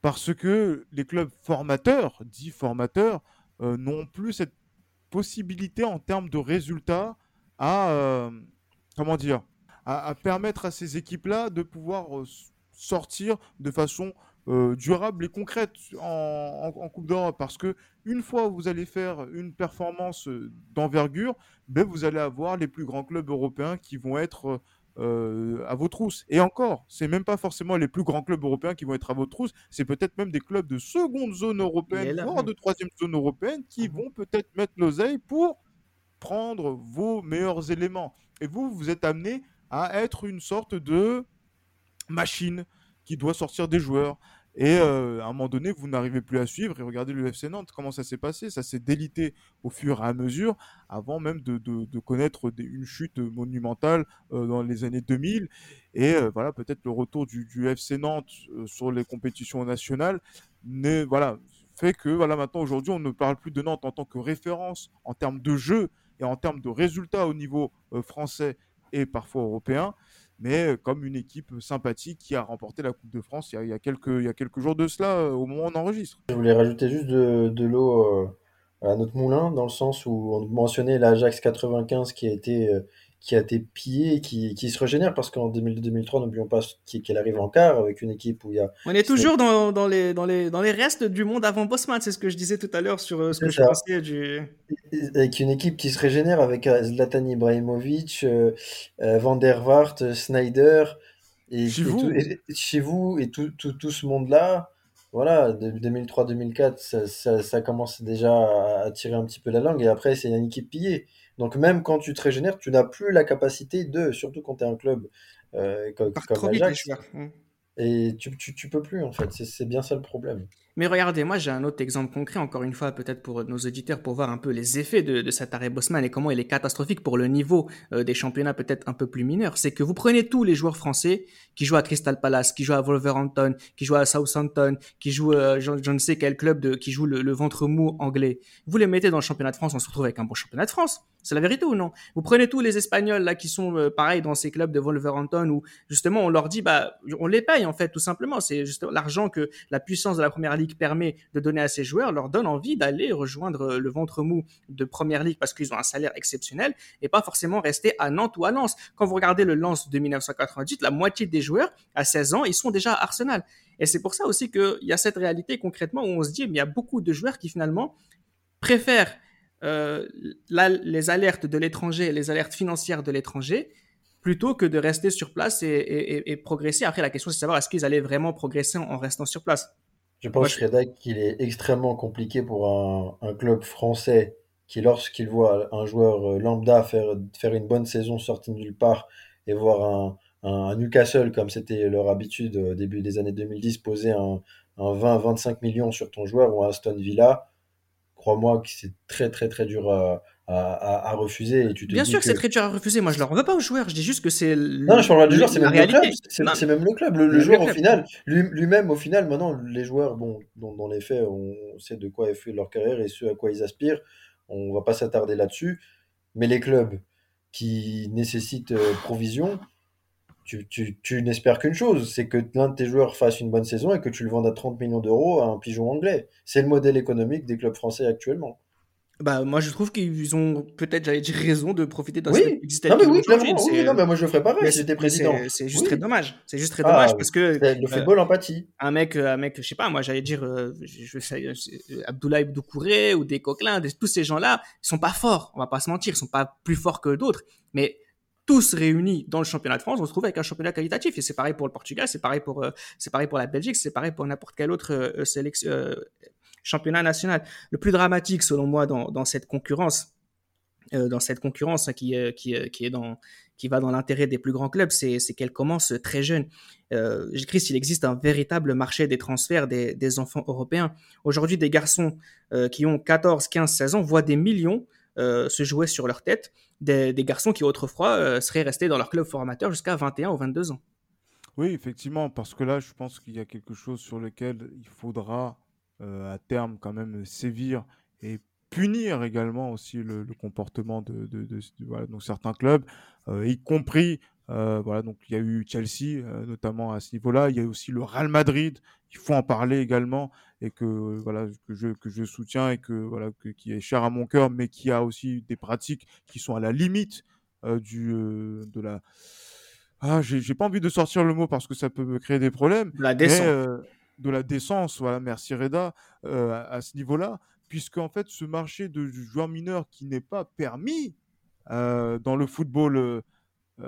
Speaker 4: parce que les clubs formateurs, dits formateurs, euh, n'ont plus cette possibilité en termes de résultats à, euh, comment dire, à, permettre à ces équipes-là de pouvoir sortir de façon durable et concrète en, en, en Coupe d'Europe. Parce que une fois que vous allez faire une performance d'envergure, ben vous allez avoir les plus grands clubs européens qui vont être euh, à vos trousses. Et encore, c'est même pas forcément les plus grands clubs européens qui vont être à vos trousses, c'est peut-être même des clubs de seconde zone européenne, voire de troisième zone européenne, qui mmh. vont peut-être mettre l'oseille pour prendre vos meilleurs éléments. Et vous, vous êtes amené à être une sorte de machine qui doit sortir des joueurs, et euh, à un moment donné, vous n'arrivez plus à suivre. Et regardez le FC Nantes, comment ça s'est passé? Ça s'est délité au fur et à mesure, avant même de, de, de connaître des, une chute monumentale euh, dans les années 2000. Et euh, voilà, peut-être le retour du, du FC Nantes sur les compétitions nationales voilà, fait que voilà, maintenant, aujourd'hui, on ne parle plus de Nantes en tant que référence en termes de jeu et en termes de résultats au niveau français et parfois européen mais comme une équipe sympathique qui a remporté la Coupe de France il y a, quelques, jours de cela, au moment où on enregistre.
Speaker 5: Je voulais rajouter juste de, de l'eau euh, à notre moulin, dans le sens où on mentionnait l'Ajax 95 qui a été euh, qui a été pillé et qui, qui se régénère parce qu'en 2002-2003, n'oublions pas qu'elle arrive en quart avec une équipe où il y a.
Speaker 3: On est toujours dans, dans, les, dans, les, dans les restes du monde avant Bosman, c'est ce que je disais tout à l'heure sur euh, ce que ça. je pensais du.
Speaker 5: Avec une équipe qui se régénère avec euh, Zlatan Ibrahimovic, euh, euh, Van der Vaart, euh, Snyder, et, chez, et vous. Tout, et, chez vous, et tout, tout, tout ce monde-là. Voilà, de 2003-2004, ça, ça, ça, commence déjà à tirer un petit peu la langue, et après, c'est une équipe pillée. Donc même quand tu te régénères, tu n'as plus la capacité de, surtout quand tu es un club euh, comme, comme Ajax. Et tu, tu, tu, peux plus en fait, c'est bien ça le problème.
Speaker 3: Mais regardez, moi j'ai un autre exemple concret, encore une fois, peut-être pour nos auditeurs, pour voir un peu les effets de, de cet arrêt Bosman et comment il est catastrophique pour le niveau euh, des championnats peut-être un peu plus mineurs. C'est que vous prenez tous les joueurs français qui jouent à Crystal Palace, qui jouent à Wolverhampton, qui jouent à Southampton, qui jouent, euh, je, je, ne sais quel club de, qui joue le, le, ventre mou anglais. Vous les mettez dans le championnat de France, on se retrouve avec un bon championnat de France. C'est la vérité ou non? Vous prenez tous les Espagnols là qui sont euh, pareils dans ces clubs de Wolverhampton où justement on leur dit bah on les paye en fait tout simplement. C'est juste l'argent que la puissance de la première ligue permet de donner à ces joueurs leur donne envie d'aller rejoindre euh, le ventre mou de première ligue parce qu'ils ont un salaire exceptionnel et pas forcément rester à Nantes ou à Lens. Quand vous regardez le Lens de 1998, la moitié des joueurs à 16 ans ils sont déjà à Arsenal. Et c'est pour ça aussi qu'il y a cette réalité concrètement où on se dit il y a beaucoup de joueurs qui finalement préfèrent euh, la, les alertes de l'étranger, les alertes financières de l'étranger, plutôt que de rester sur place et, progresser. Après, la question, c'est de savoir est-ce qu'ils allaient vraiment progresser en, restant sur place.
Speaker 5: Je pense, Frédéric, qu'il est extrêmement compliqué pour un, club français qui, lorsqu'il voit un joueur euh, lambda faire, faire une bonne saison sortie de nulle part et voir un, Newcastle, comme c'était leur habitude au début des années 2010, poser un, un 20-25 millions sur ton joueur ou un Aston Villa, crois-moi que c'est très très très dur à, à, refuser. Et tu
Speaker 3: Bien sûr que, c'est très dur à refuser. Moi, je leur veux pas aux joueurs. Je dis juste que c'est.
Speaker 5: Non, je parle pas du joueur, c'est même, le club. C'est même le club. Le, joueur, au final, lui-même, au final, maintenant, les joueurs, bon, dans, dans, les faits, on sait de quoi est fait leur carrière et ce à quoi ils aspirent. On va pas s'attarder là-dessus. Mais les clubs qui nécessitent euh, provision, tu, tu, tu n'espères qu'une chose, c'est que l'un de tes joueurs fasse une bonne saison et que tu le vendes à 30 millions d'euros à un pigeon anglais. C'est le modèle économique des clubs français actuellement.
Speaker 3: Bah, moi, je trouve qu'ils ont peut-être, j'allais dire, raison de profiter d'un
Speaker 5: oui. système non, mais oui, clairement, oui, non, mais moi, je le ferais pareil si j'étais président.
Speaker 3: C'est juste très dommage. C'est juste très dommage ah, parce que.
Speaker 5: Le euh, football empathie.
Speaker 3: Un mec, un mec, je sais pas, moi, j'allais dire, euh, je, je, Abdoulaye Doucouré ou des Coquelins, tous ces gens-là, ils sont pas forts. On va pas se mentir, ils sont pas plus forts que d'autres. Mais tous réunis dans le championnat de France, on se trouve avec un championnat qualitatif. Et c'est pareil pour le Portugal, c'est pareil pour, euh, c'est pareil pour la Belgique, c'est pareil pour n'importe quelle autre sélection, championnat national. Le plus dramatique, selon moi, dans, cette concurrence, euh, dans cette concurrence hein, qui, euh, qui, euh, qui, est dans, qui va dans l'intérêt des plus grands clubs, c'est qu'elle commence très jeune. Euh, J'écris s'il existe un véritable marché des transferts des enfants européens. Aujourd'hui, des garçons qui ont 14, 15, 16 ans voient des millions se jouer sur leur tête, des, garçons qui autrefois seraient restés dans leur club formateur jusqu'à 21 ou 22 ans.
Speaker 4: Oui, effectivement, parce que là, je pense qu'il y a quelque chose sur lequel il faudra euh, à terme quand même sévir et punir également aussi le, comportement de, certains clubs, euh, y compris euh, voilà donc il y a eu Chelsea notamment à ce niveau-là, il y a aussi le Real Madrid, il faut en parler également et que voilà que je que je soutiens et que voilà qui est cher à mon cœur, mais qui a aussi des pratiques qui sont à la limite du de la ah j'ai pas envie de sortir le mot parce que ça peut me créer des problèmes.
Speaker 3: La décence
Speaker 4: de la décence, voilà, merci Reda, euh, à, ce niveau-là, puisque en fait, ce marché de joueurs mineurs qui n'est pas permis euh, dans le football, euh,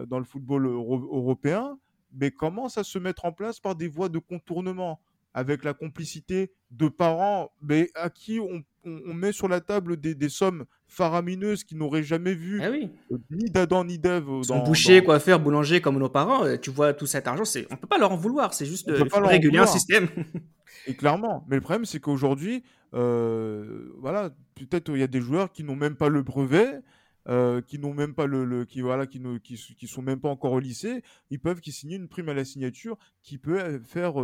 Speaker 4: dans le football européen, mais commence à se mettre en place par des voies de contournement, avec la complicité de parents, mais à qui on, met sur la table des, sommes faramineuses qui n'auraient jamais vu
Speaker 3: ah oui.
Speaker 4: ni d'Adam ni d'Ève.
Speaker 3: Dans, boucher, coiffeur, boulanger comme nos parents, tu vois tout cet argent, c'est on peut pas leur en vouloir, c'est juste de réguler un système.
Speaker 4: Et clairement, mais le problème c'est qu'aujourd'hui, euh, voilà, peut-être il y a des joueurs qui n'ont même pas le brevet. Euh, qui n'ont même pas le, qui voilà qui ne qui, qui, sont même pas encore au lycée, ils peuvent qui signer une prime à la signature qui peut faire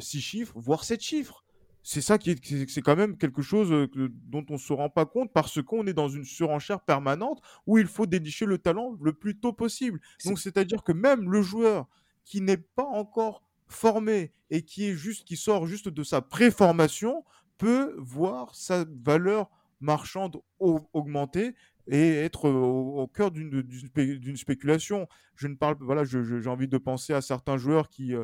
Speaker 4: 6 euh, chiffres, voire 7 chiffres. C'est ça qui est, c'est quand même quelque chose euh, dont on ne se rend pas compte parce qu'on est dans une surenchère permanente où il faut dénicher le talent le plus tôt possible. Donc, c'est-à-dire que même le joueur qui n'est pas encore formé et qui est juste, qui sort juste de sa préformation peut voir sa valeur marchande augmenter et être au, cœur d'une spéculation. Je ne parle, voilà, j'ai envie de penser à certains joueurs qui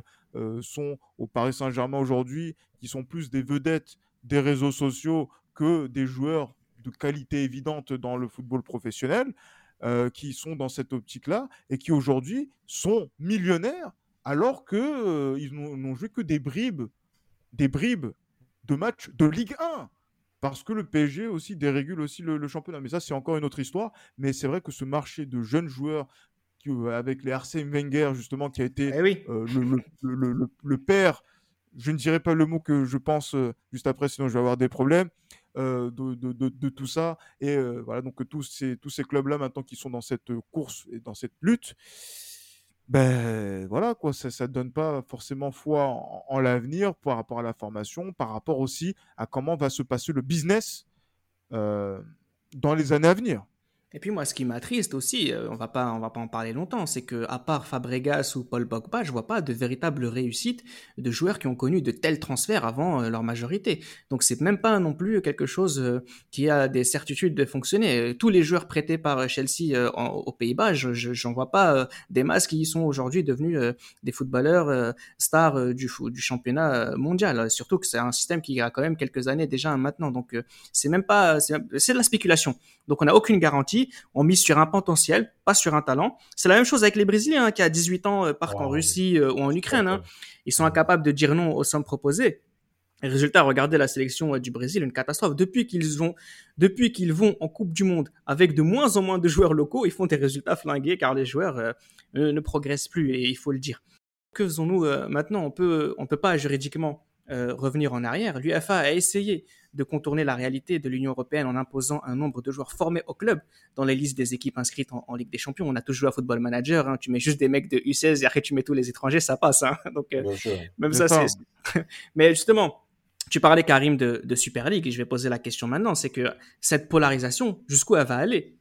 Speaker 4: sont au Paris Saint-Germain aujourd'hui, qui sont plus des vedettes des réseaux sociaux que des joueurs de qualité évidente dans le football professionnel, qui sont dans cette optique-là et qui aujourd'hui sont millionnaires alors qu'ils n'ont joué que des bribes, des bribes de matchs de Ligue 1 parce que le PSG aussi dérégule aussi le, championnat. Mais ça, c'est encore une autre histoire. Mais c'est vrai que ce marché de jeunes joueurs euh, avec les Arsène Wenger, justement, qui a été
Speaker 3: eh
Speaker 4: euh, le, père, je ne dirais pas le mot que je pense euh, juste après, sinon je vais avoir des problèmes, de, tout ça. Et voilà, donc tous ces, tous ces clubs-là, maintenant, qui sont dans cette course et dans cette lutte, ben voilà quoi, ça ne donne pas forcément foi en, l'avenir par rapport à la formation, par rapport aussi à comment va se passer le business euh, dans les années à venir.
Speaker 3: Et puis moi, ce qui m'attriste aussi, euh, on va pas, on va pas en parler longtemps, c'est que à part Fabregas ou Paul Pogba, je vois pas de véritable réussite de joueurs qui ont connu de tels transferts avant euh, leur majorité. Donc c'est même pas non plus quelque chose euh, qui a des certitudes de fonctionner. Tous les joueurs prêtés par Chelsea aux Pays-Bas, je, j'en vois pas des masses qui sont aujourd'hui devenus des footballeurs stars du, du championnat mondial. Surtout que c'est un système qui a quand même quelques années déjà maintenant. Donc c'est même pas, c'est de la spéculation. Donc on n'a aucune garantie dit, on mise sur un potentiel, pas sur un talent. C'est la même chose avec les Brésiliens hein, qui à 18 ans euh, partent en Russie ou en Ukraine. Hein. Ils sont incapables de dire non aux sommes proposées. Et résultat, regardez la sélection du Brésil, une catastrophe. Depuis qu'ils vont, depuis qu'ils vont en Coupe du Monde avec de moins en moins de joueurs locaux, ils font des résultats flingués car les joueurs ne progressent plus et il faut le dire. Que faisons-nous maintenant? On peut, on peut pas juridiquement euh, revenir en arrière, l'UFA a essayé de contourner la réalité de l'Union européenne en imposant un nombre de joueurs formés au club dans les listes des équipes inscrites en, Ligue des Champions. On a tous joué à Football Manager, hein. tu mets juste des mecs de U16 et après tu mets tous les étrangers, ça passe. Hein. Donc euh, même ça, c'est. Mais justement, tu parlais Karim de, de Super League et je vais poser la question maintenant, c'est que cette polarisation, jusqu'où elle va aller?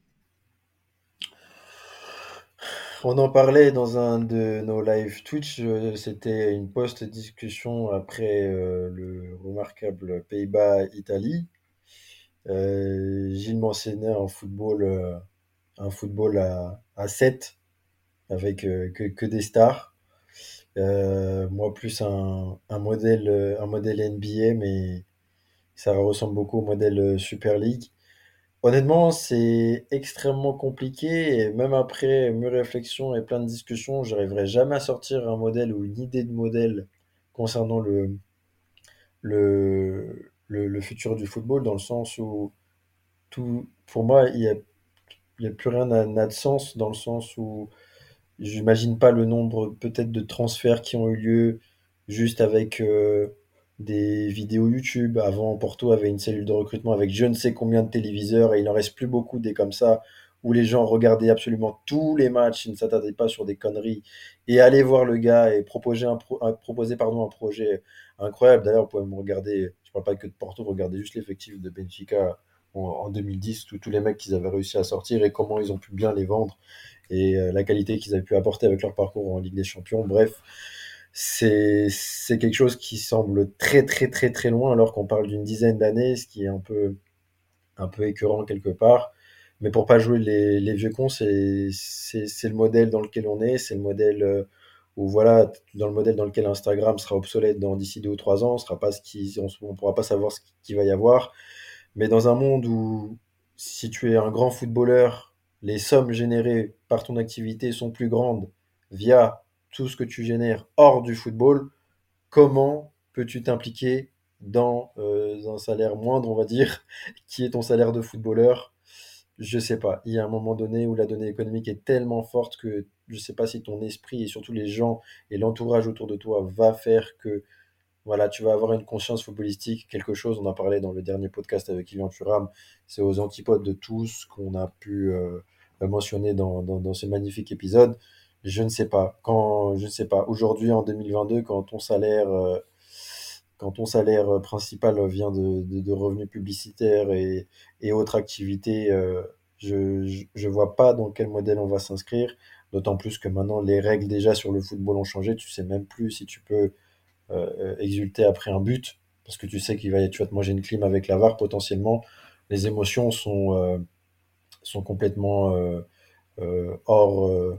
Speaker 5: On en parlait dans un de nos live Twitch, euh, c'était une post-discussion après euh, le remarquable Pays-Bas-Italie. Euh, Gilles mentionnait un football, à, à 7 avec que, des stars. moi, plus un modèle NBA, mais ça ressemble beaucoup au modèle Super League. Honnêtement, c'est extrêmement compliqué et même après mes réflexions et plein de discussions, j'arriverai jamais à sortir un modèle ou une idée de modèle concernant le, le, futur du football dans le sens où tout, pour moi, il n'y a, a plus rien n'a de sens dans le sens où j'imagine pas le nombre peut-être de transferts qui ont eu lieu juste avec euh, des vidéos YouTube. Avant, Porto avait une cellule de recrutement avec je ne sais combien de téléviseurs et il n'en reste plus beaucoup des comme ça où les gens regardaient absolument tous les matchs, ils ne s'attardaient pas sur des conneries et allaient voir le gars et proposer un, proposer, pardon, un projet incroyable. D'ailleurs, vous pouvez me regarder, je parle pas que de Porto, regardez juste l'effectif de Benfica en, 2010, tous les mecs qu'ils avaient réussi à sortir et comment ils ont pu bien les vendre et euh, la qualité qu'ils avaient pu apporter avec leur parcours en Ligue des Champions. Bref, c'est quelque chose qui semble très très très très loin alors qu'on parle d'une dizaine d'années, ce qui est un peu un peu écœurant quelque part. Mais pour pas jouer les, les vieux cons, c'est c'est le modèle dans lequel on est, c'est le modèle euh, où voilà, dans le modèle dans lequel Instagram sera obsolète dans d'ici deux ou trois ans, on sera pas ce qui, on, on pourra pas savoir ce qu'il va y avoir. Mais dans un monde où si tu es un grand footballeur, les sommes générées par ton activité sont plus grandes via tout ce que tu génères hors du football, comment peux-tu t'impliquer dans euh, un salaire moindre, on va dire, qui est ton salaire de footballeur? Je sais pas. Il y a un moment donné où la donnée économique est tellement forte que je sais pas si ton esprit et surtout les gens et l'entourage autour de toi va faire que voilà, tu vas avoir une conscience footballistique, quelque chose, on a parlé dans le dernier podcast avec Yvan Turam, c'est aux antipodes de tout ce qu'on a pu euh, mentionner dans, dans, dans, ce magnifique épisode je ne sais pas. Quand, je ne sais pas. Aujourd'hui, en 2022, quand ton salaire, euh, quand ton salaire principal vient de, revenus publicitaires et, autres activités, euh, je, je, vois pas dans quel modèle on va s'inscrire. D'autant plus que maintenant, les règles déjà sur le football ont changé. Tu sais même plus si tu peux euh, exulter après un but parce que tu sais qu'il va, tu vas te manger une clim avec la VAR potentiellement. Les émotions sont, sont complètement hors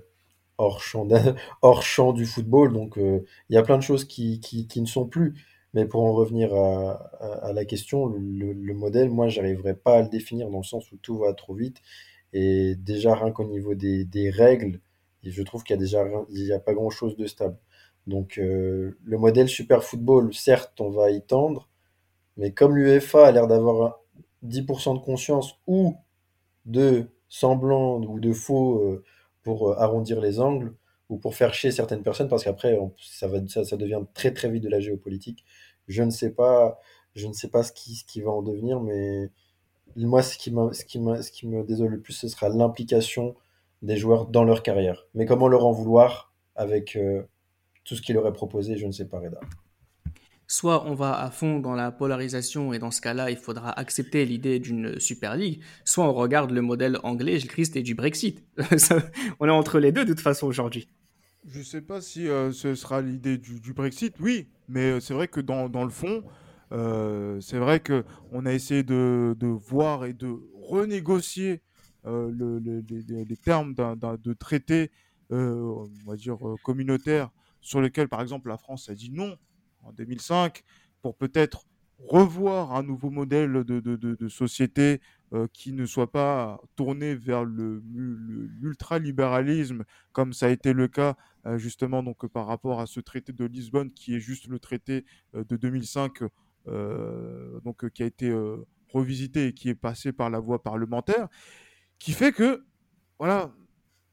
Speaker 5: hors champ, hors champ du football. Donc, euh, il y a plein de choses qui, qui, qui, ne sont plus. Mais pour en revenir à, à, la question, le, le modèle, moi, j'arriverai pas à le définir dans le sens où tout va trop vite. Et déjà, rien qu'au niveau des, des règles, je trouve qu'il y a a pas grand chose de stable. Donc, euh, le modèle super football, certes, on va y tendre, mais comme l'UEFA a l'air d'avoir 10% de conscience ou de semblant ou de faux euh, pour euh, arrondir les angles ou pour faire chier certaines personnes parce qu'après ça, va, ça, ça, devient très très vite de la géopolitique. Je ne sais pas, je ne sais pas ce qui, ce qui va en devenir, mais moi ce qui, ce qui, ce qui me désole le plus, ce sera l'implication des joueurs dans leur carrière. Mais comment leur en vouloir avec euh, tout ce qu'il aurait proposé, je ne sais pas, Reda
Speaker 3: soit on va à fond dans la polarisation et dans ce cas-là, il faudra accepter l'idée d'une Super League, soit on regarde le modèle anglais, Gilles Christ, et du Brexit. on est entre les deux de toute façon aujourd'hui.
Speaker 4: Je ne sais pas si euh, ce sera l'idée du, Brexit, oui, mais euh, c'est vrai que dans, le fond, euh, c'est vrai qu'on a essayé de, voir et de renégocier les, termes de traité, on communautaire, sur lequel, par exemple, la France a dit non en 2005 pour peut-être revoir un nouveau modèle de, société euh, qui ne soit pas tourné vers l'ultralibéralisme, comme ça a été le cas euh, justement donc, par rapport à ce traité de Lisbonne, qui est juste le traité euh, de 2005, donc, qui a été revisité et qui est passé par la voie parlementaire, qui fait que, voilà,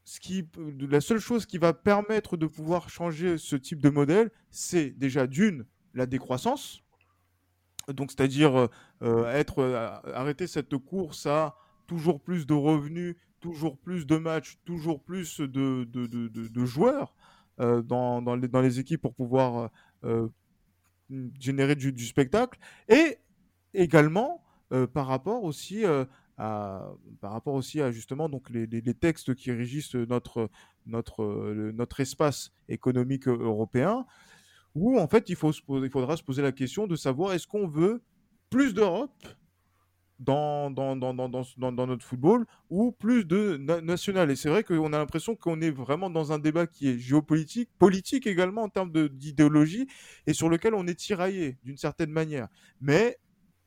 Speaker 4: ce qui, la seule chose qui va permettre de pouvoir changer ce type de modèle, c'est déjà d'une, la décroissance, donc c'est-à-dire euh, euh, être euh, arrêter cette course à toujours plus de revenus, toujours plus de matchs, toujours plus de, de, de, joueurs dans, dans, les, dans, les, équipes pour pouvoir générer du, spectacle, et également par rapport aussi par rapport aussi à justement donc les, textes qui régissent notre, notre, notre espace économique européen où en fait il, faut il faudra se poser la question de savoir est-ce qu'on veut plus d'Europe dans, dans, dans, dans, dans, notre football ou plus de national? Et c'est vrai qu'on a l'impression qu'on est vraiment dans un débat qui est géopolitique, politique également en termes d'idéologie, et sur lequel on est tiraillé d'une certaine manière. Mais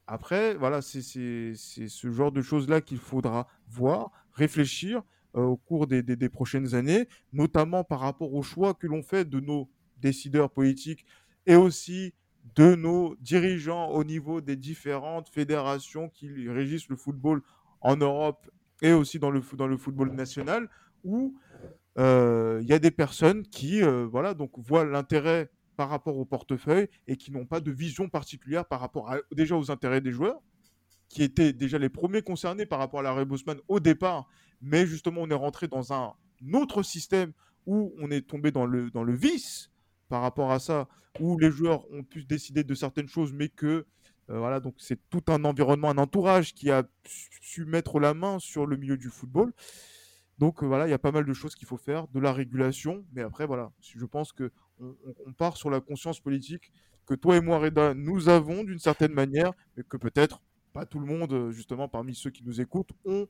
Speaker 4: après, voilà, c'est ce genre de choses-là qu'il faudra voir, réfléchir euh, au cours des, prochaines années, notamment par rapport aux choix que l'on fait de nos décideurs politiques et aussi de nos dirigeants au niveau des différentes fédérations qui régissent le football en Europe et aussi dans le, dans le football national, où euh, il y a des personnes qui euh, voilà, donc voient l'intérêt par rapport au portefeuille et qui n'ont pas de vision particulière par rapport à, déjà aux intérêts des joueurs, qui étaient déjà les premiers concernés par rapport à la Bosman au départ, mais justement on est rentré dans un autre système où on est tombé dans le, dans le vice par rapport à ça, où les joueurs ont pu décider de certaines choses, mais que euh, voilà, donc c'est tout un environnement, un entourage qui a su mettre la main sur le milieu du football. Donc euh, voilà, il y a pas mal de choses qu'il faut faire, de la régulation, mais après voilà, je pense que on, part sur la conscience politique que toi et moi, Reda, nous avons d'une certaine manière, mais que peut-être pas tout le monde, euh, justement, parmi ceux qui nous écoutent, ont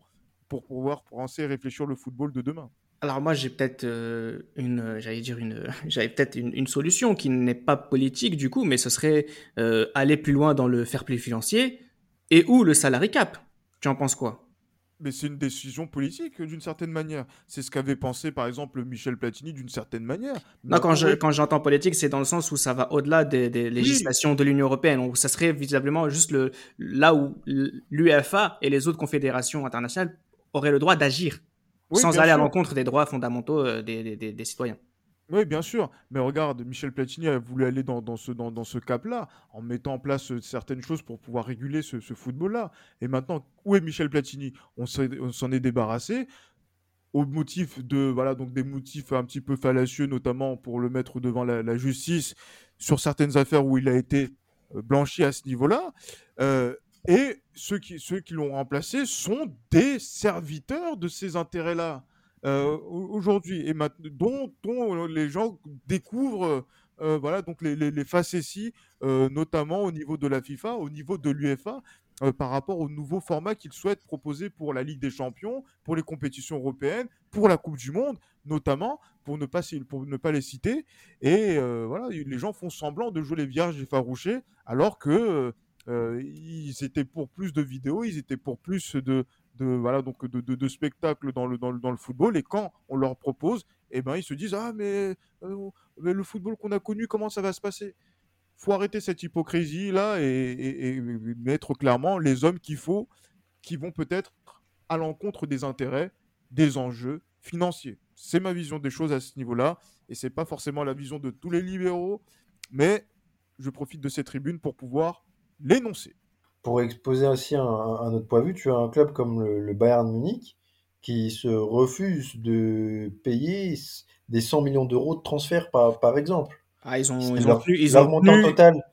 Speaker 4: pour pouvoir penser et réfléchir le football de demain.
Speaker 3: Alors moi j'ai peut-être euh, une, j'allais dire une, j'avais peut-être une, solution qui n'est pas politique du coup, mais ce serait aller plus loin dans le fair play financier et ou le salary cap. Tu en penses quoi?
Speaker 4: Mais c'est une décision politique d'une certaine manière. C'est ce qu'avait pensé par exemple Michel Platini d'une certaine manière.
Speaker 3: non, quand, je, quand j'entends politique, c'est dans le sens où ça va au-delà des, législations de l'Union européenne. Où ça serait visiblement juste le, là où l'UEFA et les autres confédérations internationales auraient le droit d'agir sans aller à l'encontre des droits fondamentaux euh, des, citoyens.
Speaker 4: Oui, bien sûr. Mais regarde, Michel Platini a voulu aller dans, ce, dans, ce cap-là, en mettant en place euh, certaines choses pour pouvoir réguler ce, football-là. Et maintenant, où est Michel Platini? On s'en est débarrassé au motif de voilà donc des motifs un petit peu fallacieux notamment pour le mettre devant la, justice sur certaines affaires où il a été euh, blanchi à ce niveau-là et ceux qui, ceux qui l'ont remplacé sont des serviteurs de ces intérêts-là euh, aujourd'hui, et dont, dont, les gens découvrent euh, voilà, donc les, les, les facéties, euh, notamment au niveau de la FIFA, au niveau de l'UEFA, par rapport au nouveau format qu'ils souhaitent proposer pour la Ligue des Champions, pour les compétitions européennes, pour la Coupe du Monde, notamment, pour ne pas, pour ne pas les citer. Et voilà, les gens font semblant de jouer les vierges effarouchés, alors que euh, ils étaient pour plus de vidéos, ils étaient pour plus de, de voilà donc de, de, spectacles dans le, dans le, dans, le, football. Et quand on leur propose eh ben ils se disent ah mais, euh, le football qu'on a connu comment ça va se passer? Faut arrêter cette hypocrisie là et, et, mettre clairement les hommes qu'il faut qui vont peut-être à l'encontre des intérêts des enjeux financiers. C'est ma vision des choses à ce niveau là et c'est pas forcément la vision de tous les libéraux mais je profite de ces tribunes pour pouvoir l'énoncer.
Speaker 5: Pour exposer aussi un, autre point de vue, tu as un club comme le, Bayern Munich qui se refuse de payer des 100 millions d'euros de transfert par, par exemple.
Speaker 3: Ah, ils ont, ils ont tenu, ils ont tenu, total.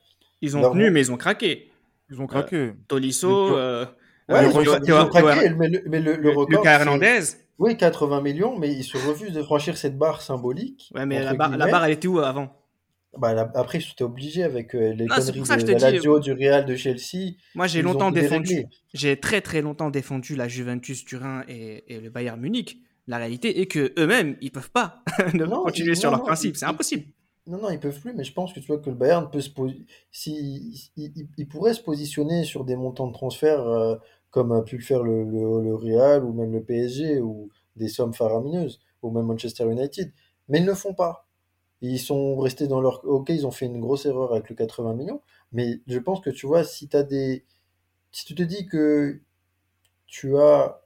Speaker 3: Ils ont tenu, mais ils ont craqué.
Speaker 4: Ils ont craqué. Euh,
Speaker 3: Tolisso, euh,
Speaker 5: ouais, ils, ont, craqué, mais le, mais le, record.
Speaker 3: Lucas Hernandez.
Speaker 5: Oui, 80 millions, mais ils se refusent de franchir cette barre symbolique.
Speaker 3: Ouais, mais la barre, la barre, elle était où avant?
Speaker 5: Bah, après, j'étais obligé avec euh, les conneries de, la Lazio, du Real, de Chelsea.
Speaker 3: Moi, j'ai longtemps défendu. J'ai très très longtemps défendu la Juventus Turin et, et le Bayern Munich. La réalité est que eux-mêmes, ils peuvent pas continuer sur leur principe. C'est impossible.
Speaker 5: Non, non, ils peuvent plus, mais je pense que tu vois que le Bayern peut se si, il, il- pourrait se positionner sur des montants de transfert euh, comme a pu le faire le, le, le Real ou même le PSG ou des sommes faramineuses ou même Manchester United. Mais ils ne le font pas. Ils sont restés dans leur... Ok, ils ont fait une grosse erreur avec le 80 millions, mais je pense que tu vois, si t'as des... Si tu te dis que tu as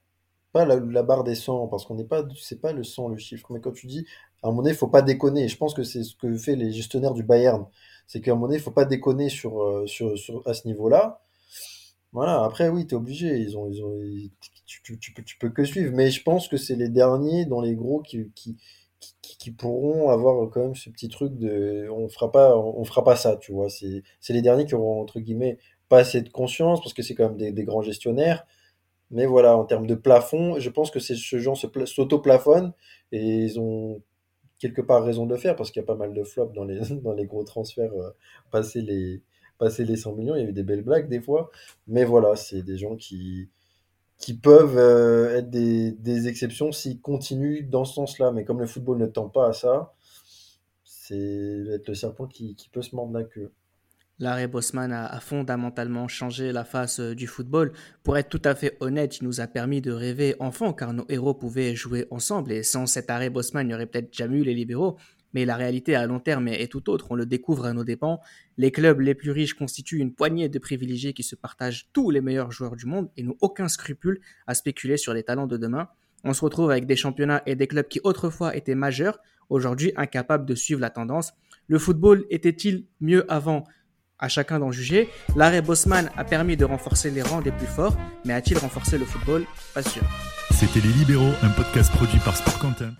Speaker 5: pas la, barre des 100, parce qu'on n'est pas... C'est pas le 100 le chiffre, mais quand tu dis, à un moment donné, il faut pas déconner. Je pense que c'est ce que fait les gestionnaires du Bayern. C'est qu'à un moment donné, il faut pas déconner sur, euh, sur, sur- à ce niveau-là. Voilà, après, oui, tu es obligé. Ils ont, ils ont, tu, tu- tu peux, tu peux que suivre. Mais je pense que c'est les derniers dans les gros qui, qui, qui, pourront avoir quand même ce petit truc de on fera pas, on fera pas ça, tu vois. C'est, les derniers qui auront, entre guillemets, pas assez de conscience parce que c'est quand même des, grands gestionnaires. Mais voilà, en termes de plafond, je pense que c'est ce genre se pla- s'auto-plafonne et ils ont quelque part raison de le faire parce qu'il y a pas mal de flops dans les, dans les gros transferts euh, passés les, passés les 100 millions. Il y a eu des belles blagues des fois. Mais voilà, c'est des gens qui, qui peuvent euh, être des, des exceptions s'ils continuent dans ce sens-là. Mais comme le football ne tend pas à ça, c'est être le serpent qui, qui peut se mordre la queue.
Speaker 3: L'arrêt Bosman a, a fondamentalement changé la face euh, du football. Pour être tout à fait honnête, il nous a permis de rêver enfant car nos héros pouvaient jouer ensemble et sans cet arrêt Bosman, il n'y aurait peut-être jamais eu les libéraux. Mais la réalité à long terme est, tout autre, on le découvre à nos dépens. Les clubs les plus riches constituent une poignée de privilégiés qui se partagent tous les meilleurs joueurs du monde et n'ont aucun scrupule à spéculer sur les talents de demain. On se retrouve avec des championnats et des clubs qui autrefois étaient majeurs, aujourd'hui incapables de suivre la tendance. Le football était-il mieux avant? À chacun d'en juger. L'arrêt Bosman a permis de renforcer les rangs des plus forts, mais a-t-il renforcé le football? Pas sûr.
Speaker 2: C'était Les Libéraux, un podcast produit par Sport Content.